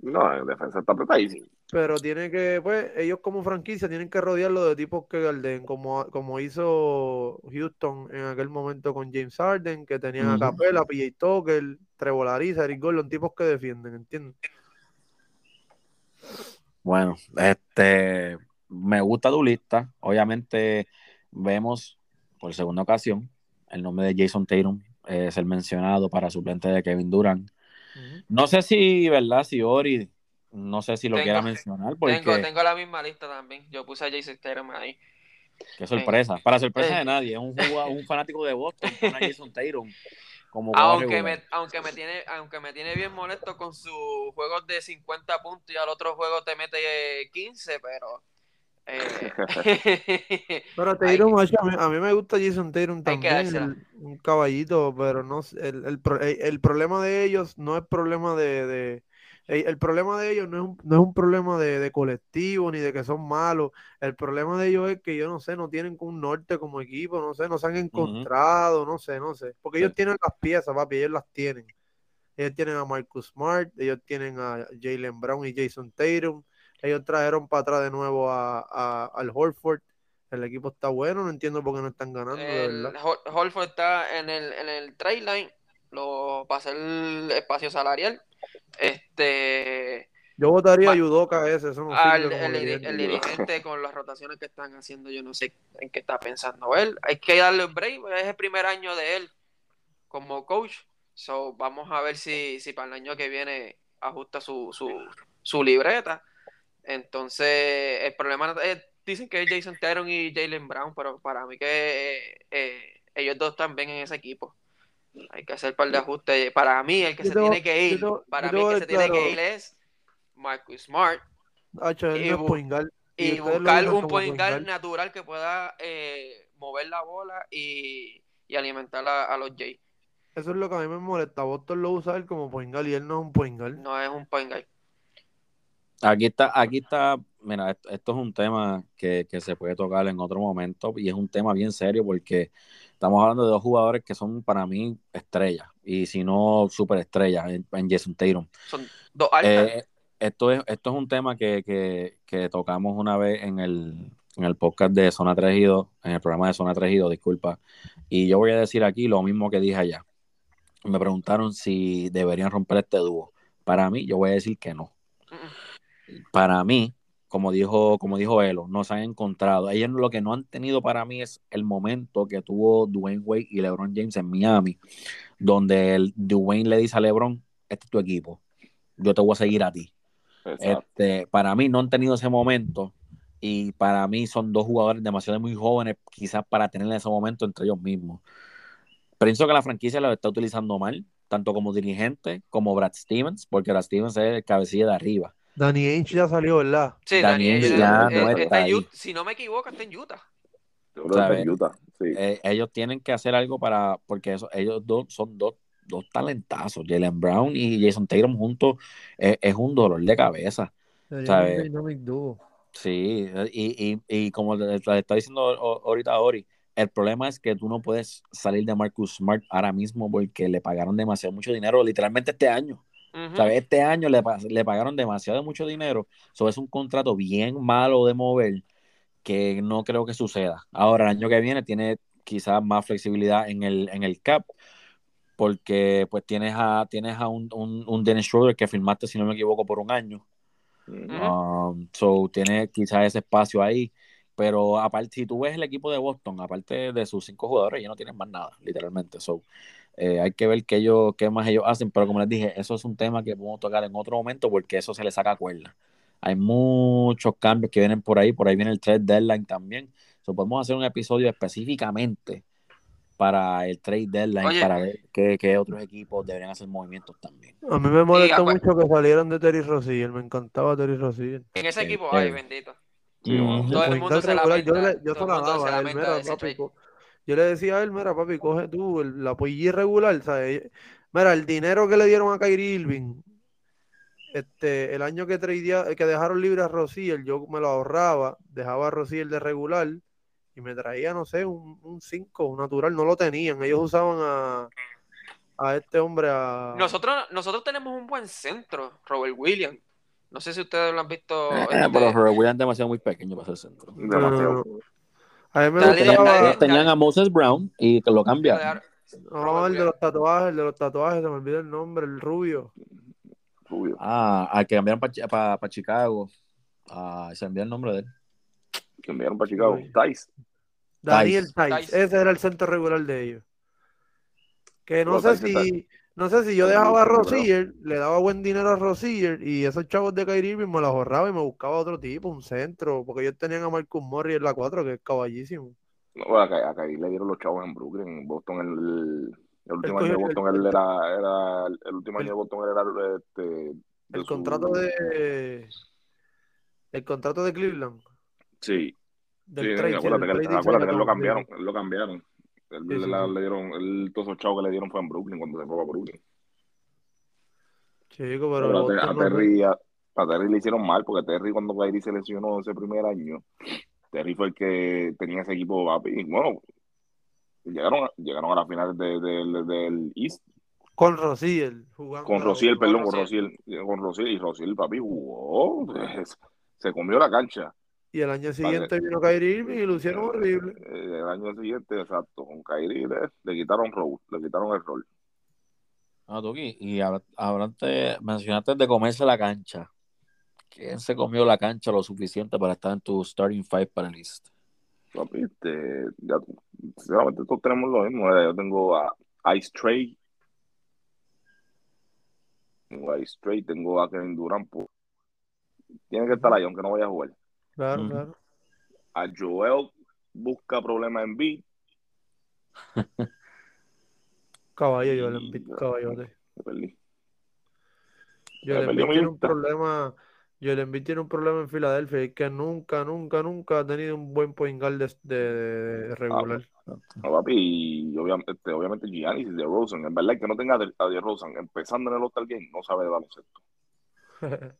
No, en defensa está apretadísimo.
Pero tiene que, pues, ellos como franquicia tienen que rodearlo de tipos que garden, como, como hizo Houston en aquel momento con James Harden, que tenían a
Ujú.
Capela, PJ Tucker, Trevor Ariza, Eric Gordon, tipos que defienden, ¿entiendes?
Bueno, este, me gusta tu lista. Obviamente vemos por segunda ocasión el nombre de Jason Tatum eh, ser mencionado para suplente de Kevin Durant. No sé si, ¿verdad? Si Ori, no sé si lo
Tengo-
quiera mencionar, [laughs] porque
Tengo, tengo la misma lista también. Yo puse a Jason Tatum ahí.
qué sorpresa. Para sorpresa
Eh.
de nadie, es un, jugado- un fanático de Boston, [laughs] a Jason Tatum. Como
Aunque me, aunque, me tiene, aunque me tiene bien molesto con sus juegos de 50 puntos y al otro juego te mete eh, 15, pero... eh, [laughs] [laughs]
Pero Tatum, macho, a mí, a mí me gusta Jason Tatum también, el- un caballito, pero no el, el- el problema de ellos no es problema de, de- el, problema de ellos no es un, no es un problema de, de colectivo ni de que son malos, el problema de ellos es que yo no sé, no tienen un norte como equipo, no sé, no se han encontrado, no sé, no sé, porque ellos
Sí.
tienen las piezas, papi, ellos las tienen. Ellos tienen a Marcus Smart, ellos tienen a Jalen Brown y Jason Tatum. Ellos trajeron para atrás de nuevo a, a- al Horford. El equipo está bueno, no entiendo por qué no están ganando,
el. Hol- Holford está en el, en el trade line lo, para hacer el espacio salarial. Este,
Yo votaría a Yudoka ese, eso no
al-
como
el, el dirigente con las rotaciones que están haciendo, yo no sé en qué está pensando él. Hay que darle un break, es el primer año de él como coach. So, vamos a ver si, si para el año que viene ajusta su, su, su libreta. Entonces, el problema es, dicen que es Jason Tatum y Jalen Brown, pero para mí que eh, eh, ellos dos están bien en ese equipo. Hay que hacer un par de ajustes. Para mí, el que
Yo
se tiene que ir, para mí el que se tiene que ir es Marcus Smart y bu- buscar un point guard
guard.
natural que pueda eh, mover la bola y, y alimentar a, a los Jays.
Eso es lo que a mí me molesta. Boston lo usa él como point guard y él no es un point guard.
No es un point guard.
Aquí está, aquí está, mira, esto, esto es un tema que, que se puede tocar en otro momento y es un tema bien serio porque estamos hablando de dos jugadores que son para mí estrellas y si no superestrellas en, en Jason Tatum.
Son dos altas.
Eh, esto, es, esto es un tema que, que, que tocamos una vez en el, en el podcast de Zona 3 y 2, en el programa de Zona 3 y 2, disculpa. Y yo voy a decir aquí lo mismo que dije allá. Me preguntaron si deberían romper este dúo. Para mí, yo voy a decir que no.
Mm,
Para mí, como dijo, como dijo Elo, no se han encontrado. Ellos lo que no han tenido para mí es el momento que tuvo Dwayne Wade y LeBron James en Miami, donde el Dwayne le dice a LeBron, este es tu equipo, yo te voy a seguir a ti. Este, para mí no han tenido ese momento y para mí son dos jugadores demasiado muy jóvenes quizás para tener ese momento entre ellos mismos. Pienso que la franquicia lo está utilizando mal, tanto como dirigente como Brad Stevens, porque Brad Stevens es el cabecilla de arriba.
Danny Ainge ya salió, ¿verdad?
Sí,
Daniel
Daniel,
ya
eh,
no
está
está ahí.
Utah. Si no me equivoco, está en Utah.
Yo creo que está en
¿sabes?
Utah, sí.
Eh, ellos tienen que hacer algo para, porque eso, ellos dos son dos, dos talentazos. Jalen Brown y Jason Tatum juntos eh, es un dolor de cabeza.
Sería
¿Sabe?
un dynamic duo.
Sí, y, y, y como le, le está diciendo ahorita a Ori, el problema es que tú no puedes salir de Marcus Smart ahora mismo porque le pagaron demasiado mucho dinero, literalmente este año. Este año le, le pagaron demasiado mucho dinero. Eso es un contrato bien malo de mover que no creo que suceda. Ahora, el año que viene tiene quizás más flexibilidad en el, en el cap, porque pues tienes a, tienes a un, un, un Dennis Schroeder que firmaste, si no me equivoco, por un año. Um, so tiene quizás ese espacio ahí. Pero aparte, si tú ves el equipo de Boston, aparte de sus cinco jugadores, ellos no tienen más nada, literalmente. So, eh, hay que ver qué, ellos, qué más ellos hacen. Pero como les dije, eso es un tema que podemos tocar en otro momento porque eso se le saca cuerda. Hay muchos cambios que vienen por ahí. Por ahí viene el trade deadline también. So, podemos hacer un episodio específicamente para el trade deadline,
Oye.
para ver qué, qué otros equipos deberían hacer movimientos también.
A mí me molestó
acu-
mucho que salieron de Terry Rozier. Me encantaba Terry Rozier.
En ese equipo,
sí.
ay, bendito.
Sí,
Todo el mundo se
regular, yo, yo
todo
se la daba yo le decía a él, mira, papi, coge tú el- la PG regular, ¿sabes? Mira, el dinero que le dieron a Kyrie Irving, este, el año que tradea- que dejaron libre a Rozier, yo me lo ahorraba, dejaba a Rozier de regular y me traía, no sé, un 5, un natural, no lo tenían, ellos usaban a, a este hombre, a...
Nosotros, nosotros tenemos un buen centro, Robert Williams. No sé si ustedes lo han visto.
Eh,
este,
pero Robert Williams es demasiado muy pequeño para ser centro.
Demasiado.
A mí me
Dale,
Tenían,
gustaba...
dale.
a Moses Brown y que lo cambiaron.
No, el de los tatuajes, el de los tatuajes, se me olvida el nombre, el rubio.
Rubio.
Ah, al que cambiaron para Chicago. Ah, se envió el nombre de él.
Que enviaron para Chicago. Tice.
Daniel
Tice.
Ese era el centro regular de ellos. Que no sé
Tice
si, no sé si yo dejaba a
Tice,
Rozier, le daba buen dinero a Rozier y esos chavos de Kyrie Irving me los ahorraba y me buscaba otro tipo, un centro, porque ellos tenían a Marcus Morris en la 4, que es caballísimo.
No, a, Ky- a Kyrie le dieron los chavos en Brooklyn, en Boston, el, El último año de
cogió el-
Boston, él era, era, el último año de Boston él era este,
El
su-
contrato de. El contrato de Cleveland.
Sí,
Del
sí,
trade,
acuérdate, que, acuérdate que lo cambiaron, lo cambiaron. Él,
Sí, sí,
la-
sí.
le dieron, él, todos esos chavos que le dieron fue en Brooklyn cuando se fue a Brooklyn.
Chico, pero
Pero a, Te-
Boston
a
no-
Terry, a, a Terry le hicieron mal porque Terry cuando Kyrie se lesionó ese primer año, Terry fue el que tenía ese equipo papi, y bueno, llegaron, a- llegaron a las finales de- de- del East
Con Rosiel jugando.
con Rociel, perdón, con
Rociel.
Rociel, con Rociel y Rociel papi jugó, [laughs] se comió la cancha.
Y el año siguiente vino Kyrie Irving y lo hicieron horrible.
Eh, El año siguiente, exacto, con Kyrie le, le quitaron rol, le quitaron el rol.
Ah, Tuki, y habla- hablaste, mencionaste de comerse la cancha. ¿Quién se comió la cancha lo suficiente para estar en tu starting five para el East?
Papi, este, ya, sinceramente todos tenemos lo mismo. eh, Yo tengo a Ice Trey, tengo a Ice Trey, tengo a Kevin Durant. pues, tiene que estar ahí, aunque no vaya a jugar.
Claro, claro.
A Joel busca problemas en B. [laughs]
Caballo,
Y-
invito caballote.
Me perdí.
Joel Embiid tiene un problema. Joel Embiid tiene un problema en Filadelfia y que nunca, nunca, nunca ha tenido un buen point guard de, de- de regular.
No, papi, y obviamente, este, obviamente Giannis y DeRozan. En verdad, que no tenga a De- DeRozan empezando en el All-Star Game no sabe de baloncesto. [laughs]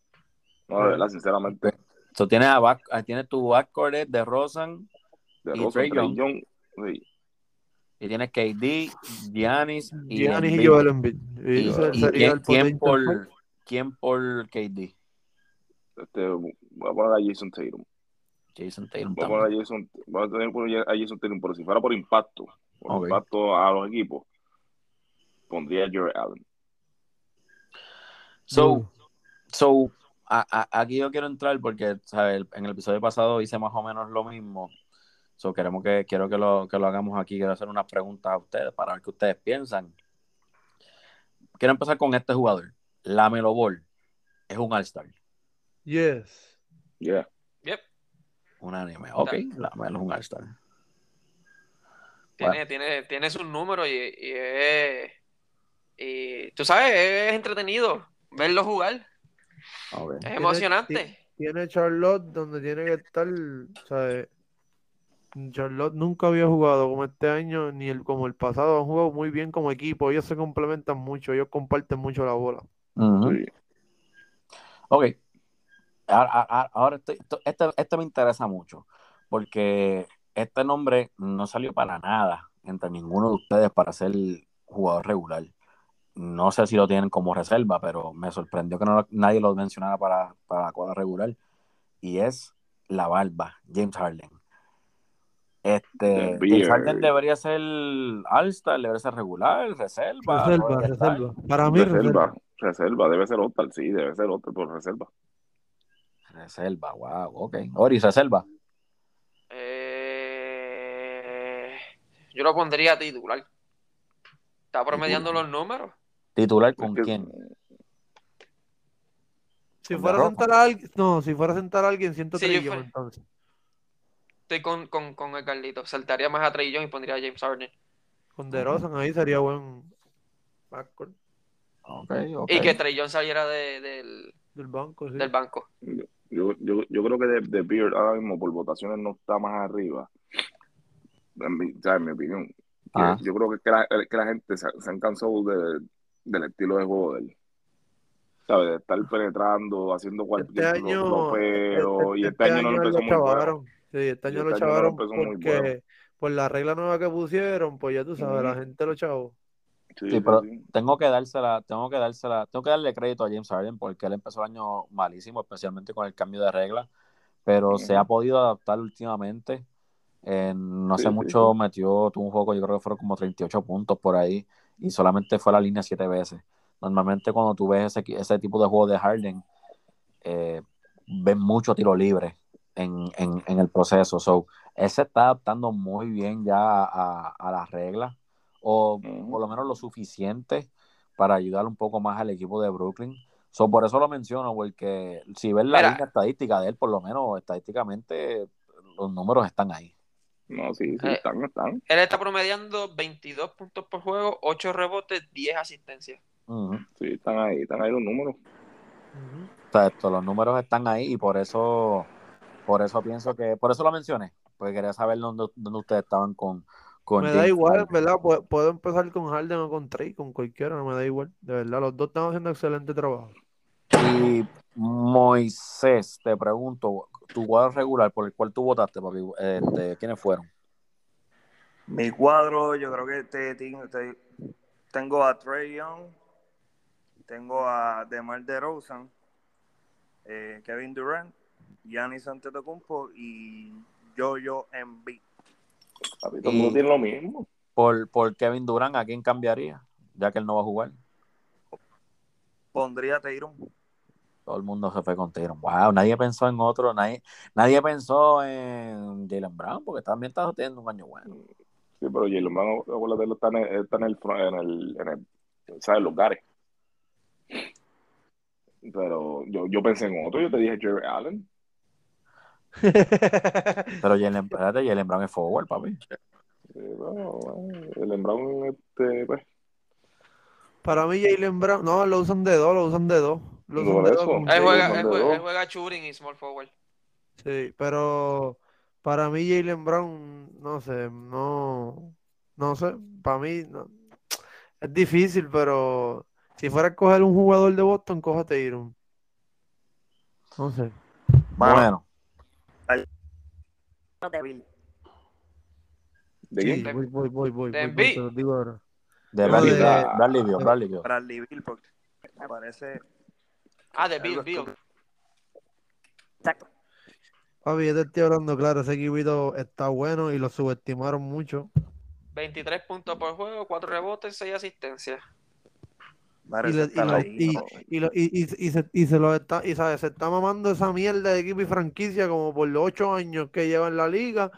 No, de verdad, sinceramente,
So, tienes, a back, tienes tu backcourt de Rosan
DeRozan,
Trae
Trae
Young.
Young, sí.
y tienes KD, Giannis y
Giannis y. Joel Embiid. Y
¿Y, y
sería
quién, quién por, quién por KD?
Este, voy a poner a Jason Tatum.
Jason Tatum
Voy a poner a Jason, voy a tener poner a Jason Tatum, pero si fuera por impacto, por
Ok.
impacto a los equipos, pondría a Jared Allen.
So, so a- a- aquí yo quiero entrar porque ¿sabes? en el episodio pasado hice más o menos lo mismo. So, queremos que, quiero que lo, que lo hagamos aquí. Quiero hacer unas preguntas a ustedes para ver qué ustedes piensan. Quiero empezar con este jugador. La Melo Ball es un All-Star.
Yes.
Yeah.
Yep.
Un anime. Ok, la Melo es un All-Star.
Tiene, tiene, tiene sus números y, y es. Y tú sabes, es entretenido verlo jugar. Es emocionante.
Tiene Charlotte donde tiene que estar, ¿sabes? Charlotte nunca había jugado como este año ni el, como el pasado. Han jugado muy bien como equipo. Ellos se complementan mucho. Ellos comparten mucho la bola.
Ujú.
Sí.
Ok. Ahora, ahora- ahora estoy- esto- este, este me interesa mucho, porque este nombre no salió para nada entre ninguno de ustedes para ser jugador regular. No sé si lo tienen como reserva, pero me sorprendió que no nadie lo mencionara para, para la cuadra regular. Y es la barba, James Harden. Este, James. Harden debería ser All-Star, debería ser regular, reserva.
Reserva, reserva. Para mí,
Reserva,
reserva.
reserva, debe ser Otal, sí, debe ser Otal por reserva.
Reserva, wow, ok. Ori, reserva.
Eh, yo lo pondría titular. Está promediando los números.
¿Titular
Es
con
que-
quién?
Si
Con
fuera a sentar a alguien, no, si fuera a sentar a alguien, siento
Sí,
Trey
yo
Young,
fuera-
entonces.
Estoy con, con, con el Carlito. Saltaría más a Trey Young y pondría a James Harden.
Con DeRozan ahí sería buen backcourt
Ok, ok.
Y que Trey Young saliera de- del,
del banco, sí.
del banco.
Yo, yo, yo creo que de, de Beard ahora mismo por votaciones no está más arriba. En mi, o sea, en mi opinión.
Ah.
Yo creo que, que, la, que la gente se, se han cansado de, del estilo de juego de él. ¿Sabes? De estar penetrando, haciendo
Este
cualquier
año,
tropeo. y este, año no lo empezó muy bueno.
chavaron. Sí, este año
Y
lo
este año no lo
chavaron porque
bueno.
por la regla nueva que pusieron, pues ya tú sabes, la gente lo chavó.
Sí,
pero
sí.
tengo que dársela, tengo que dársela, tengo que darle crédito a James Harden porque él empezó el año malísimo, especialmente con el cambio de regla, pero se ha podido adaptar últimamente. Eh, no
sí,
mucho, metió, tuvo un juego, yo creo que fueron como 38 puntos por ahí y solamente fue a la línea siete veces. Normalmente cuando tú ves ese, ese tipo de juego de Harden, eh, ven mucho tiro libre en, en, en el proceso. So, él se está adaptando muy bien ya a, a las reglas, o por lo menos lo suficiente para ayudar un poco más al equipo de Brooklyn. So, por eso lo menciono, porque si ves la
Mira.
línea estadística de él, por lo menos estadísticamente los números están ahí.
No, sí, sí,
Eh,
están, están.
Él está promediando 22 puntos por juego, 8 rebotes, 10 asistencias.
Sí, están ahí, están ahí los números.
Exacto, los números están ahí y por eso, por eso pienso que, por eso lo mencioné, porque quería saber dónde, dónde ustedes estaban con, con
Me da igual, en
Harden.
verdad. Puedo, puedo empezar con Harden o con Trey, con cualquiera, no me da igual. De verdad, los dos están haciendo excelente trabajo.
Y Moisés, te pregunto, tu cuadro regular por el cual tú votaste, papi, este, ¿quiénes fueron?
Mi cuadro, yo creo que te, te- te- tengo a Trey Young, tengo a DeMar DeRozan, eh, Kevin Durant, Giannis Antetokounmpo y Jojo Embiid.
Papi, todo el mundo tiene lo mismo.
Por, por Kevin Durant, ¿a quién cambiaría? Ya que él no va a jugar.
Pondría a Tatum.
Todo el mundo se fue con Tatum. Wow, nadie pensó en otro, nadie, nadie pensó en Jalen Brown, porque también está teniendo un año bueno.
Sí, pero Jalen Brown, acuérdate, está en el, está en el, en el, en el, ¿sabes? Los gares. Pero yo, yo pensé en otro, yo te dije Jerry Allen. [laughs]
Pero Jalen, espérate, Jalen Brown es forward, papi.
Bueno, Jalen Brown, este, pues,
Para mí, Jalen Brown, no, lo usan de dos, lo usan de dos. Lo usan
Por
de
eso.
dos como
Él
Sí,
juega, él juega, él juega shooting y small forward.
Sí, pero para mí Jalen Brown, no sé, no, no sé, para mí no- es difícil, pero si fuera a coger un jugador de Boston, cógete Iron. No sé.
Mano,
Bueno,
débil.
¿de
Sí,
quién?
voy, voy, voy, voy,
De
voy,
Embiid.
te lo digo ahora.
de Bradley, Bradley Bradley.
Bradley.
Ah, de Bill, Bill.
Exacto.
Papi, yo te estoy hablando claro, ese equipito está bueno y lo subestimaron mucho.
23 puntos por juego, 4 rebotes, 6 asistencias.
Y le- y
estar
lo-
ahí,
y-
¿no?
Y, lo- y, y- y se, y se lo está, y sabe, se está mamando esa mierda de equipo y franquicia como por los ocho años que lleva en la liga.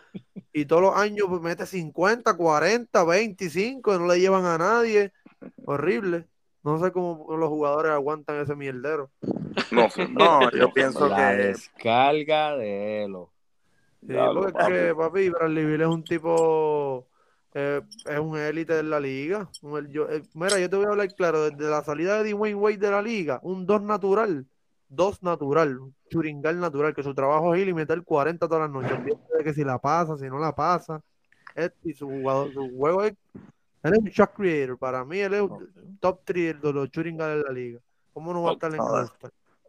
Y todos los años pues, mete 50, 40, 25 y no le llevan a nadie. Horrible. No sé cómo los jugadores aguantan ese mierdero.
No [laughs] sé.
No, yo pienso
La
que
descarga de Elo.
Sí,
Ya lo,
porque es que, papi, Bradley Beal es un tipo, eh, es un élite de la liga. Yo- eh, mira, yo te voy a hablar claro, desde la salida de Dwayne Wade de la liga, un 2 natural, 2 natural, un churingal natural, que su trabajo es ir y meter 40 todas las noches. De que si la pasa, si no la pasa. Es- y su, jugador, su juego es, él es un shot creator. Para mí, él es un top 3 de los churingales de la liga. ¿Cómo no va a estar en
No,
el?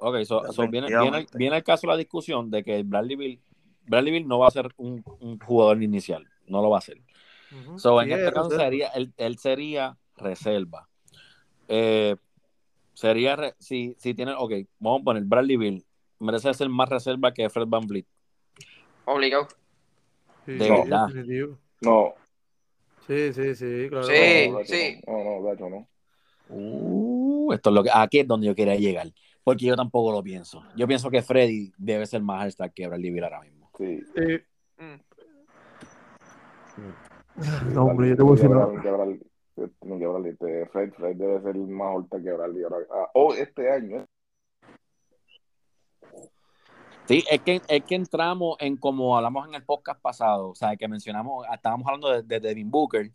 Ok, so, so viene, viene, viene el caso de la discusión de que Bradley Beal, Bradley Beal no va a ser un, un jugador inicial, no lo va a ser.
Ujú.
So, en
Sí,
este
es
caso
reserva.
sería, él, él sería reserva. Eh, sería, re- si, si tiene, ok, vamos a poner Bradley Beal, merece ser más reserva que Fred Van Vliet.
Obligado.
Sí,
de verdad.
definitivo.
No,
Sí, sí, sí, claro.
Sí.
no, hecho
sí.
no, no, de hecho no.
Uh, esto es lo que, aquí es donde yo quería llegar, porque yo tampoco lo pienso. Yo pienso que Freddy debe ser más all que Bradley Beal ahora mismo.
Sí.
Mm.
No, hombre, yo te voy a decir
este Fred, Fred debe ser más alta que Bradley ahora. Ah, oh, este año.
Sí, es que, es que entramos en como hablamos en el podcast pasado, o sea, que mencionamos, estábamos hablando de, de Devin Booker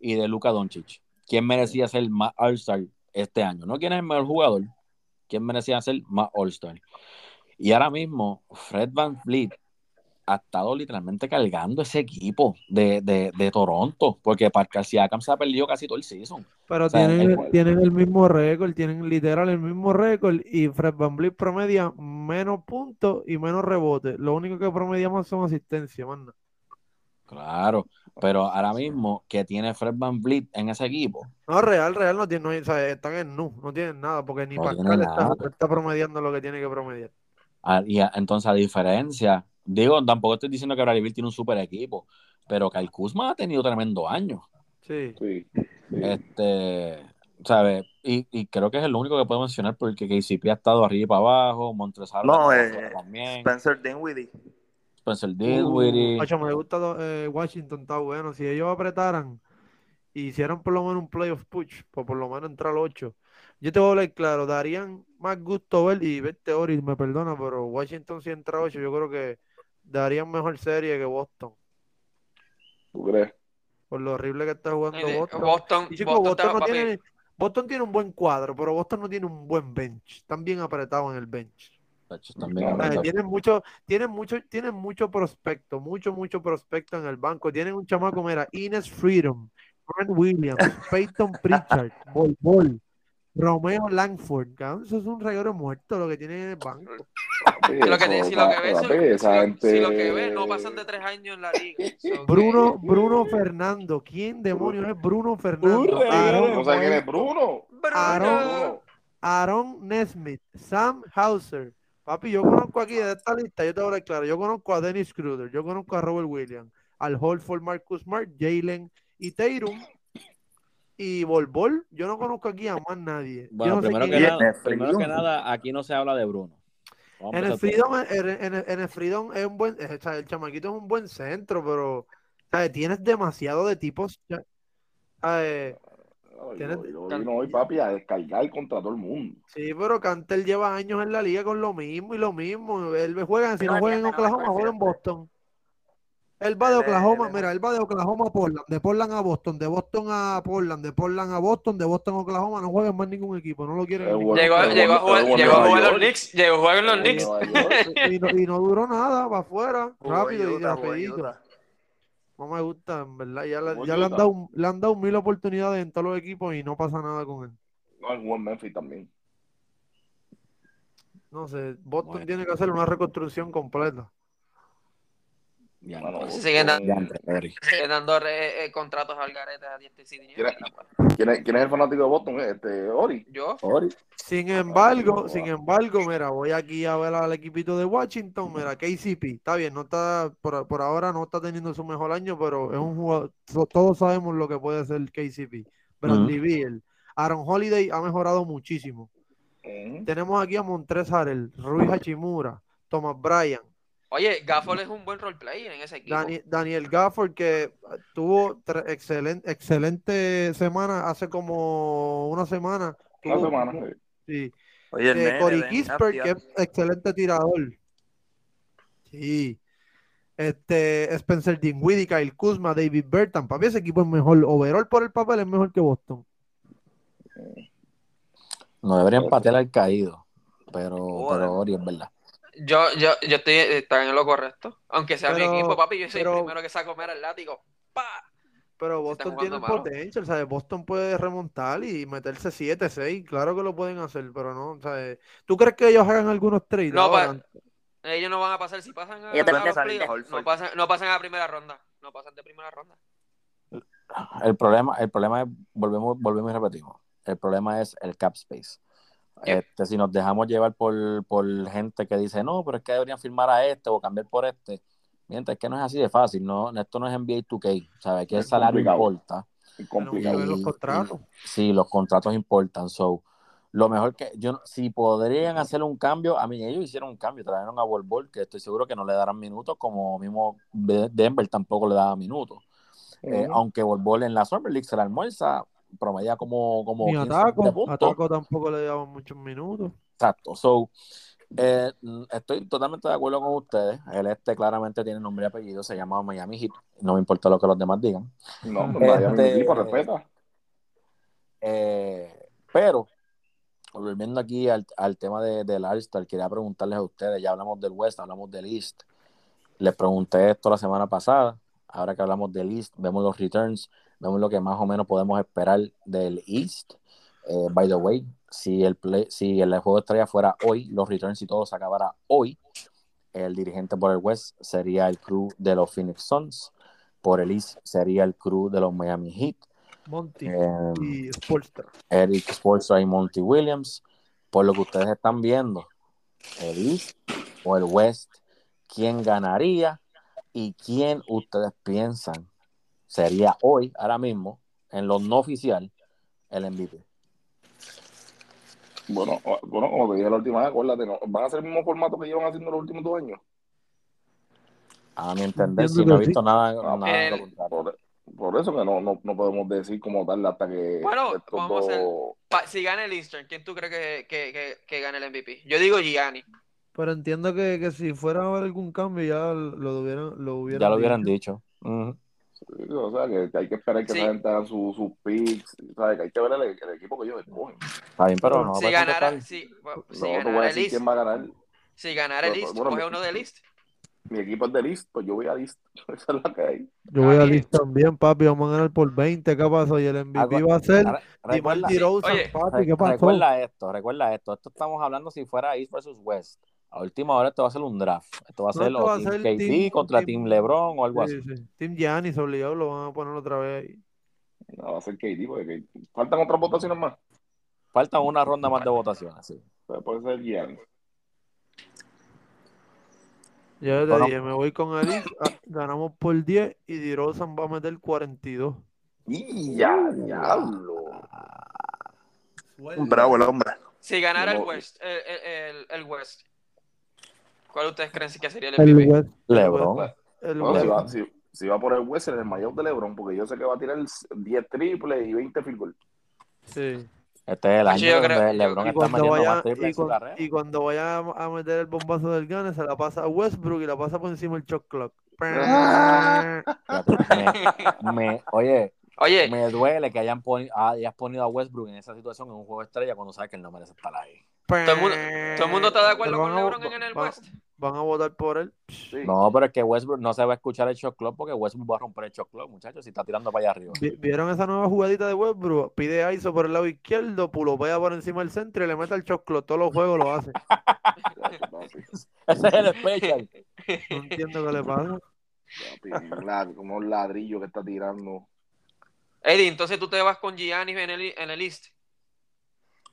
y de Luka Doncic. ¿Quién merecía ser más All-Star este año? No quién es el mejor jugador, quién merecía ser más All-Star. Y ahora mismo, Fred Van Vliet ha estado literalmente cargando ese equipo de, de, de Toronto, porque Pascal Siakam se ha perdido casi todo el season.
Pero
O sea,
tienen,
el-
tienen el mismo récord, tienen literal el mismo récord y Fred Van promedia menos puntos y menos rebotes. Lo único que promedia más son asistencias, manda.
Claro, pero ahora mismo que tiene Fred Van Vliet en ese equipo,
No, real, real no tienen, no, o sea, están en nu, no tienen nada, porque ni
No
Pascal está, promediando lo que tiene que promediar.
Ah, y a- entonces, a diferencia, digo, tampoco estoy diciendo que Bradley tiene un super equipo, pero Kyle Kuzma ha tenido tremendo año.
Sí.
Sí. sí.
Este, ¿sabes? Y, y creo que es el único que puedo mencionar porque KCP ha estado arriba y para abajo, Montresor
No, eh,
también,
Spencer Dinwiddie.
Spencer
Uh,
Dinwiddie.
macho, me gusta eh, Washington, está bueno. Si ellos apretaran y hicieran por lo menos un playoff push, pues por lo menos entrar al 8. Yo te voy a hablar claro, darían más gusto ver, y vete Ori, me perdona, pero Washington si entra a 8, yo creo que darían mejor serie que Boston.
¿Tú crees?
Por lo horrible que está jugando Boston.
Boston,
Y, chico,
Boston
Boston,
está-
no
papi,
tiene, Boston tiene un buen cuadro, pero Boston no tiene un buen bench. Están bien apretados en el bench.
También
No,
O sea,
hablando-
tienen mucho, tienen mucho, tienen mucho prospecto, mucho, mucho prospecto en el banco. Tienen un chamaco, mira, Ines Freedom, Grant Williams, [laughs] Peyton Pritchard, Bol Bol, Romeo Langford. Cabrón, eso es un reguero muerto lo que tienen en el banco.
Lo que, si lo que ves,
papi,
si,
esa
lo-
gente...
si lo que ves no pasan de tres años en la liga. [laughs] So que-
Bruno, Bruno Fernando. ¿Quién demonios es Bruno Fernando? Aaron,
No sé quién es Bruno.
Aaron-
Bruno.
Aaron Nesmith, Sam Hauser. Papi, yo conozco aquí de esta lista, yo te voy a hablar claro. Yo conozco a Dennis Kruder, yo conozco a Robert Williams, al Holford Marcus Smart, Jalen y Tatum. Y Bol Bol, yo no conozco aquí a más nadie. Yo
Bueno,
no
primero, que
es.
nada,
es.
primero que nada, aquí no se habla de Bruno. Vamos
En el. Freedom, en, en el- en el Freedom es un buen, o sea, el chamaquito es un buen centro, pero ¿sabes? tienes demasiado de tipos. ¿sabes?
Vino hoy, papi, a descargar contra todo el mundo.
Sí, pero Cantel lleva años en la liga con lo mismo y lo mismo. Él juega, si no
No
juega en
no
Oklahoma, juega en
entiende.
Boston. Él va de Oklahoma, mira, él va de Oklahoma a Portland, de Portland a Boston, de Boston a Portland, de Portland a Boston, de Boston a Oklahoma, no juega en más ningún equipo, no lo quieren
Llegó, llegó a jugar, llegó a jugar los. Knicks, llegó a jugar en los Knicks. [laughs]
Y no, y no duró nada, para afuera, rápido y rapidito. No me gusta, en verdad, ya, le,
Jugó
ya le, han dado, le han dado mil oportunidades en todos los equipos y no pasa nada con él.
No, en Juan Memphis también.
No sé, Boston
Bueno.
tiene que hacer una reconstrucción completa.
Ya,
siguen dando eh, eh, contratos al garete a diestra y.
¿Quién es, quién es el fanático de Boston? Este, Ori.
Yo,
Ori.
Sin embargo, sin embargo, mira, voy aquí a ver al equipito de Washington, mira, KCP, está bien, no está, por, por ahora no está teniendo su mejor año, pero es un jugador, to- todos sabemos lo que puede hacer KCP. Bradley Beal, Aaron Holiday ha mejorado muchísimo. Tenemos aquí a Montrez Harrell, Rui Hachimura, Thomas Bryan,
oye, Gafford es un buen roleplayer en ese equipo.
Dani- Daniel Gafford, que tuvo excelente, excelente semana hace como una semana.
Una
tuvo-
semana. sí.
sí.
Oye, el
Eh,
nene,
Corey Kispert, que es excelente tirador. Sí. Este, Spencer Dinwiddie, Kyle Kuzma, David Bertan. Papi, ese equipo es mejor. Overall por el papel es mejor que Boston.
No deberían patear al caído. Pero,
Joder.
pero Ori es verdad.
Yo, yo, yo estoy, está en lo correcto. Aunque sea
Pero-
mi equipo, papi, yo soy
pero-
el primero que saco mera el látigo. ¡Pa!
Pero Boston tiene
malo.
potencial, ¿sabes? Boston puede remontar y meterse 7, 6. Claro que lo pueden hacer, pero no, ¿sabes? ¿Tú crees que ellos hagan algunos trades?
No, pa- Ellos no van a pasar si pasan a,
Ellos
los playoffs, No pasan, no pasan a la primera ronda. No pasan de primera ronda.
El problema, el problema es, volvemos, volvemos y repetimos. El problema es el cap space.
Yep.
Este, si nos dejamos llevar por, por gente que dice, no, pero es que deberían firmar a este o cambiar por este. Mientras es que no es así de fácil, no, esto no es NBA 2K, ¿sabes? Que el salario
complicado.
importa.
Es complicado.
ver los
Y-
contratos.
Sí, los contratos importan. So, lo mejor que yo, si podrían hacer un cambio, a mí ellos hicieron un cambio, trajeron a Bol, que estoy seguro que no le darán minutos, como mismo De- Denver tampoco le daba minutos. Eh, aunque Bol en la Summer League se la almuerza, promedia como, como
Ni
15
Ataco.
puntos.
Ataco tampoco le daban muchos minutos.
Exacto. So, eh, mm, estoy totalmente de acuerdo con ustedes. El este claramente tiene nombre y apellido, se llama Miami Heat. No me importa lo que los demás digan.
No, [laughs]
Este-
equipo, respeta.
Eh, pero, volviendo aquí al, al tema de, del All-Star, quería preguntarles a ustedes, ya hablamos del West, hablamos del East. Les pregunté esto la semana pasada, ahora que hablamos del East, vemos los returns, vemos lo que más o menos podemos esperar del East. Eh, by the way, si el, play, si el juego de estrella fuera hoy, los returns y todo se acabara hoy, el dirigente por el West sería el crew de los Phoenix Suns, por el East sería el crew de los Miami Heat.
Monty
Eh,
y Spolstra.
Eric Sportstra y Monty Williams. Por lo que ustedes están viendo, el East o el West, ¿quién ganaría y quién ustedes piensan sería hoy, ahora mismo, en lo no oficial, el MVP?
Bueno, bueno, como te dije la última vez, acuérdate, no, van a ser el mismo formato que llevan haciendo los últimos dos años.
A mi entender, si no he visto nada,
Ah,
nada de lo
el-.
Por, por eso que no, no, no podemos decir como tal hasta que
Bueno,
estos
vamos a hacer- si gana el Eastern, ¿quién tú crees que, que, que, que gane el MVP? Yo digo Gianni.
Pero entiendo que, que si fuera a haber algún cambio ya lo hubieran, lo hubieran
Ya lo hubieran
dicho.
dicho.
Sí, o sea, que hay que esperar que
Sí.
haga sus sus picks, ¿sabes? Que hay que ver el, el equipo que ellos escogen.
Está bien, pero no.
si
puedes
ganara, si, bueno,
No,
si ganara el
decir
East,
quién va a ganar.
si ganara el East,
bueno,
coge uno del East.
Mi equipo es de List, pues yo voy a List. [laughs] Esa es la que hay.
Yo voy a
bien.
Liz también, papi. Vamos a ganar por 20. ¿Qué pasó? Y el MVP
Algo-
va a ser
recuerda,
DeRozan,
Oye,
papi. ¿Qué pasó?
recuerda esto, recuerda esto. Esto estamos hablando si fuera East versus West. A última hora esto va a ser un draft. Esto va a
No,
ser
esto
o
va a
Team
ser
KD
team-
contra
team-
Team LeBron o algo así.
Sí. Team Giannis obligado lo van a poner otra vez ahí.
No, va a ser KD, porque faltan otras votaciones más.
Falta una ronda más de votaciones. Sí.
Puede ser Giannis.
Ya te
Bueno.
dije, me voy con el East, ah, ganamos por 10 y DeRozan va a meter 42.
¡Y ya, diablo!
Un bravo el hombre.
Si ganara el
No,
West, el- el West, ¿cuál ustedes creen que sería el
El
MVP?
LeBron.
El
Bueno, si, va, si, si va por el West, el mayor de LeBron, porque yo sé que va a tirar 10 triples y 20 field goal.
Sí.
Este es el año
yo creo-
donde LeBron
Y
está
cuando,
metiendo
vaya,
más triples
y, y cuando vaya a meter el bombazo del Gane, se la pasa a Westbrook y la pasa por encima del shot clock.
Fíjate, me- me- oye, [laughs]
Oye,
me duele que hayan poni- hayas ponido a Westbrook en esa situación en un juego estrella cuando sabes que él no merece estar ahí.
¿Todo el mundo, todo el mundo está de acuerdo
Pero
con
a-
LeBron en el West?
Van a votar por él.
Sí.
No, pero es que Westbrook no se va a escuchar el shot clock porque Westbrook va a romper el shot clock, muchachos, si está tirando para allá arriba.
Vi- ¿Vieron esa nueva jugadita de Westbrook? Pide a ISO por el lado izquierdo, pulopea por encima del centro y le mete el shot clock. Todos los juegos lo hace. [laughs]
Ese es el special. [laughs]
No entiendo qué le pasa.
Papi, un lad- unos ladrillos que está tirando.
Eddie, entonces tú te vas con Giannis en el, en el East.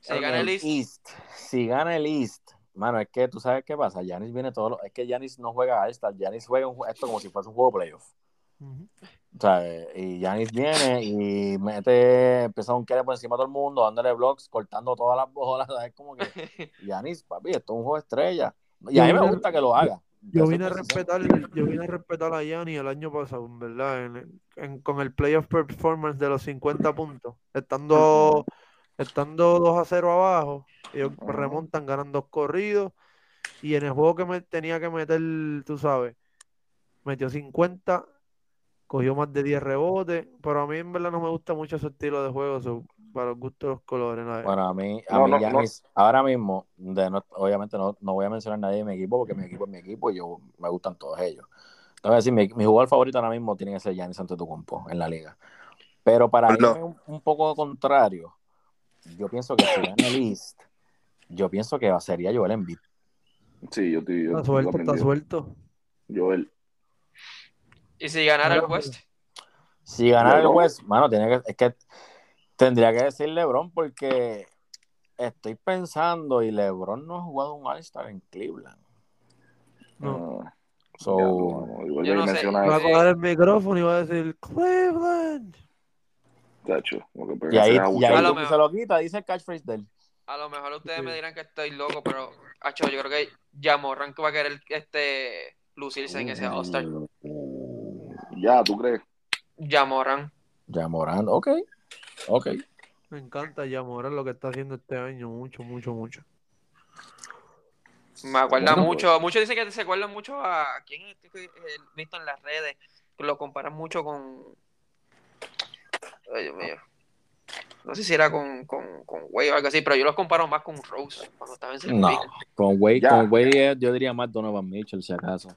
Si gana el East,
East. Si gana el East, mano, es que tú sabes qué pasa. Giannis viene todo lo... Es que Giannis no juega a esta. Giannis juega un esto como si fuese un juego playoff. O sea, y Giannis viene y mete, empieza a un por encima de todo el mundo, dándole blocks, cortando todas las bolas. Es como que [laughs] Giannis, papi, esto es un juego estrella. Y a mí me gusta que lo haga.
Yo vine a respetar, yo vine a respetar a Gianni el año pasado, en verdad, en- en- con el playoff performance de los 50 puntos, estando, estando 2 a 0 abajo, ellos remontan, ganan dos corridos, y en el juego que me tenía que meter, tú sabes, metió 50, cogió más de 10 rebotes, pero a mí en verdad no me gusta mucho ese estilo de juego, so, para los gustos de los colores. la-
Bueno, a mí, a
No,
mí
no,
Giannis, ahora mismo, de no- obviamente no, no voy a mencionar a nadie de mi equipo porque mi equipo es mi equipo y yo me gustan todos ellos. Te voy a decir, mi, mi jugador favorito ahora mismo tiene que ser Giannis Antetokounmpo en la liga. Pero para mí es un, un poco contrario. Yo pienso que si gana el East, yo pienso que sería Joel Embiid.
Sí, yo estoy. yo
Está suelto, está suelto.
Joel.
y si ganara el. West,
Si ganara el. West, mano, tiene que, es que tendría que decir LeBron porque estoy pensando y LeBron no ha jugado un All-Star en Cleveland.
No.
Ah,
So,
ya, no, igual
Yo no sé.
menciona
Va a
eso,
coger el micrófono y va a decir Cleveland.
Que
y ahí, y ahí
A lo mejor.
se lo quita, dice el catchphrase de él.
a lo mejor ustedes
Sí.
me dirán que estoy loco, pero acho, yo creo que Jamorran que va a querer este lucirse en ese All-Star.
Ya, ¿tú crees?
Jamorran.
Ya Morán, ok, ok.
Me encanta ya Morán lo que está haciendo este año, mucho, mucho, mucho.
Me acuerda
Bueno,
mucho, muchos dicen que se acuerdan mucho a quién he visto en las redes, que lo comparan mucho con ay Dios mío. No sé si era con, con, con Wade o algo así, pero yo los comparo más con Rose cuando estaba en.
No, con Wade,
Ya.
con Wade eh, yo diría más Donovan Mitchell si acaso.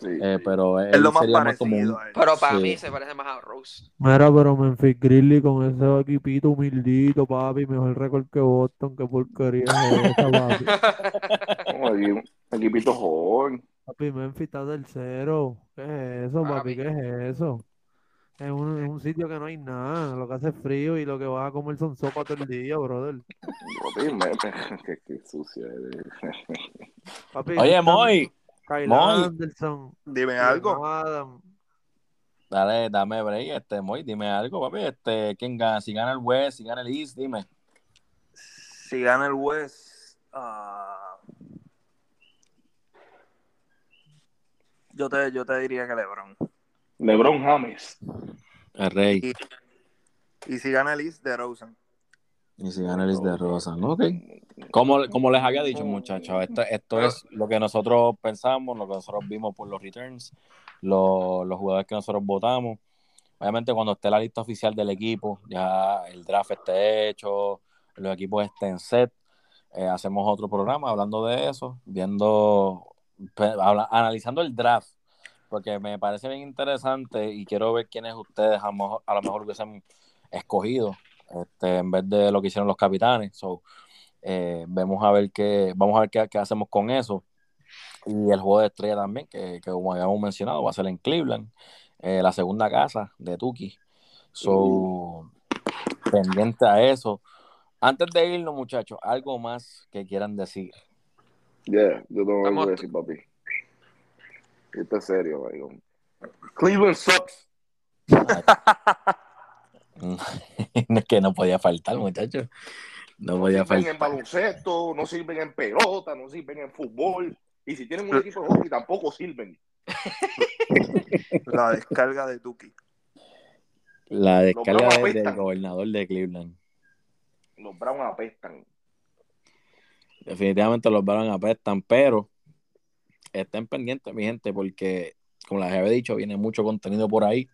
Sí.
Eh,
sí.
pero él
Es lo más
sería más
parecido él.
Pero para
Sí.
mí se parece más a Rose.
Mira, pero Memphis Grizzly con ese equipito humildito, papi, mejor récord que Boston, qué porquería es esa, papi. [laughs]
Un equipito joven.
Papi, Memphis está tercero. ¿Qué es eso, papi?
Papi.
¿Qué es eso? Es un, es un sitio que no hay nada, lo que hace es frío y lo que vas a comer son sopa todo el día, brother.
Qué, [laughs] qué sucio eres. [laughs]
Papi,
Oye, Moy,
Kyle
Moy.
Anderson,
Dime algo.
Adams.
dale, dame break, este, Moy, dime algo, papi, este, ¿quién gana? Si gana el West, si gana el East, dime.
Si gana el West, ah, yo, te, yo te diría que LeBron.
LeBron James.
El Rey.
Y, y si gana el East, DeRozan.
Y si gana el East de Rosa, ¿no? Ok. Como, como les había dicho, muchachos, esto, esto es lo que nosotros pensamos, lo que nosotros vimos por los returns, lo- los jugadores que nosotros votamos. obviamente cuando esté la lista oficial del equipo, ya el draft esté hecho, los equipos estén set, eh, hacemos otro programa hablando de eso, viendo, habla- analizando el draft, porque me parece bien interesante y quiero ver quiénes ustedes a lo mejor, a lo mejor hubiesen escogido este, en vez de lo que hicieron los capitanes. So, eh, vemos a ver qué, vamos a ver qué, qué hacemos con eso. Y el juego de estrella también, que, que como habíamos mencionado, va a ser en Cleveland, eh, la segunda casa de Tuki. So, pendiente a eso. Antes de irnos, muchachos, algo más que quieran decir.
Yeah, yo tengo algo que decir, papi. Esto es serio, maricón. Cleveland sucks. [laughs]
es que no podía faltar, muchachos. No
No
podía
sirven
faltar.
en baloncesto, no sirven en pelota, no sirven en fútbol. Y si tienen un equipo de hockey, tampoco sirven. [laughs]
La descarga de Tuki.
La descarga de- del gobernador de Cleveland.
Los Browns apestan.
Definitivamente los Browns apestan, pero estén pendientes, mi gente, porque como les había dicho, viene mucho contenido por ahí.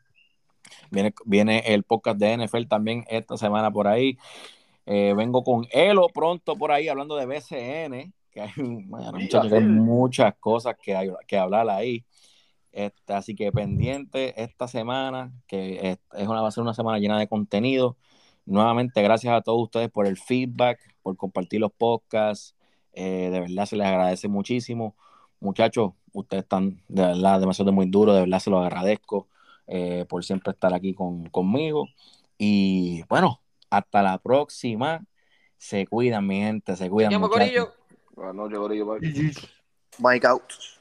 Viene, viene el podcast de NFL también esta semana por ahí. Eh, vengo con Elo pronto por ahí hablando de BCN, que hay, muchachos, hay muchas cosas que, hay, que hablar ahí. Este, así que pendiente esta semana, que es, es una, va a ser una semana llena de contenido. Nuevamente, gracias a todos ustedes por el feedback, por compartir los podcasts. Eh, de verdad se les agradece muchísimo. Muchachos, ustedes están de verdad demasiado muy duros, de verdad se los agradezco eh, por siempre estar aquí con, conmigo. Y bueno, hasta la próxima. Se cuidan, mi gente, se cuidan. Muchachos.
Buenas noches, Corillo.
Mike out.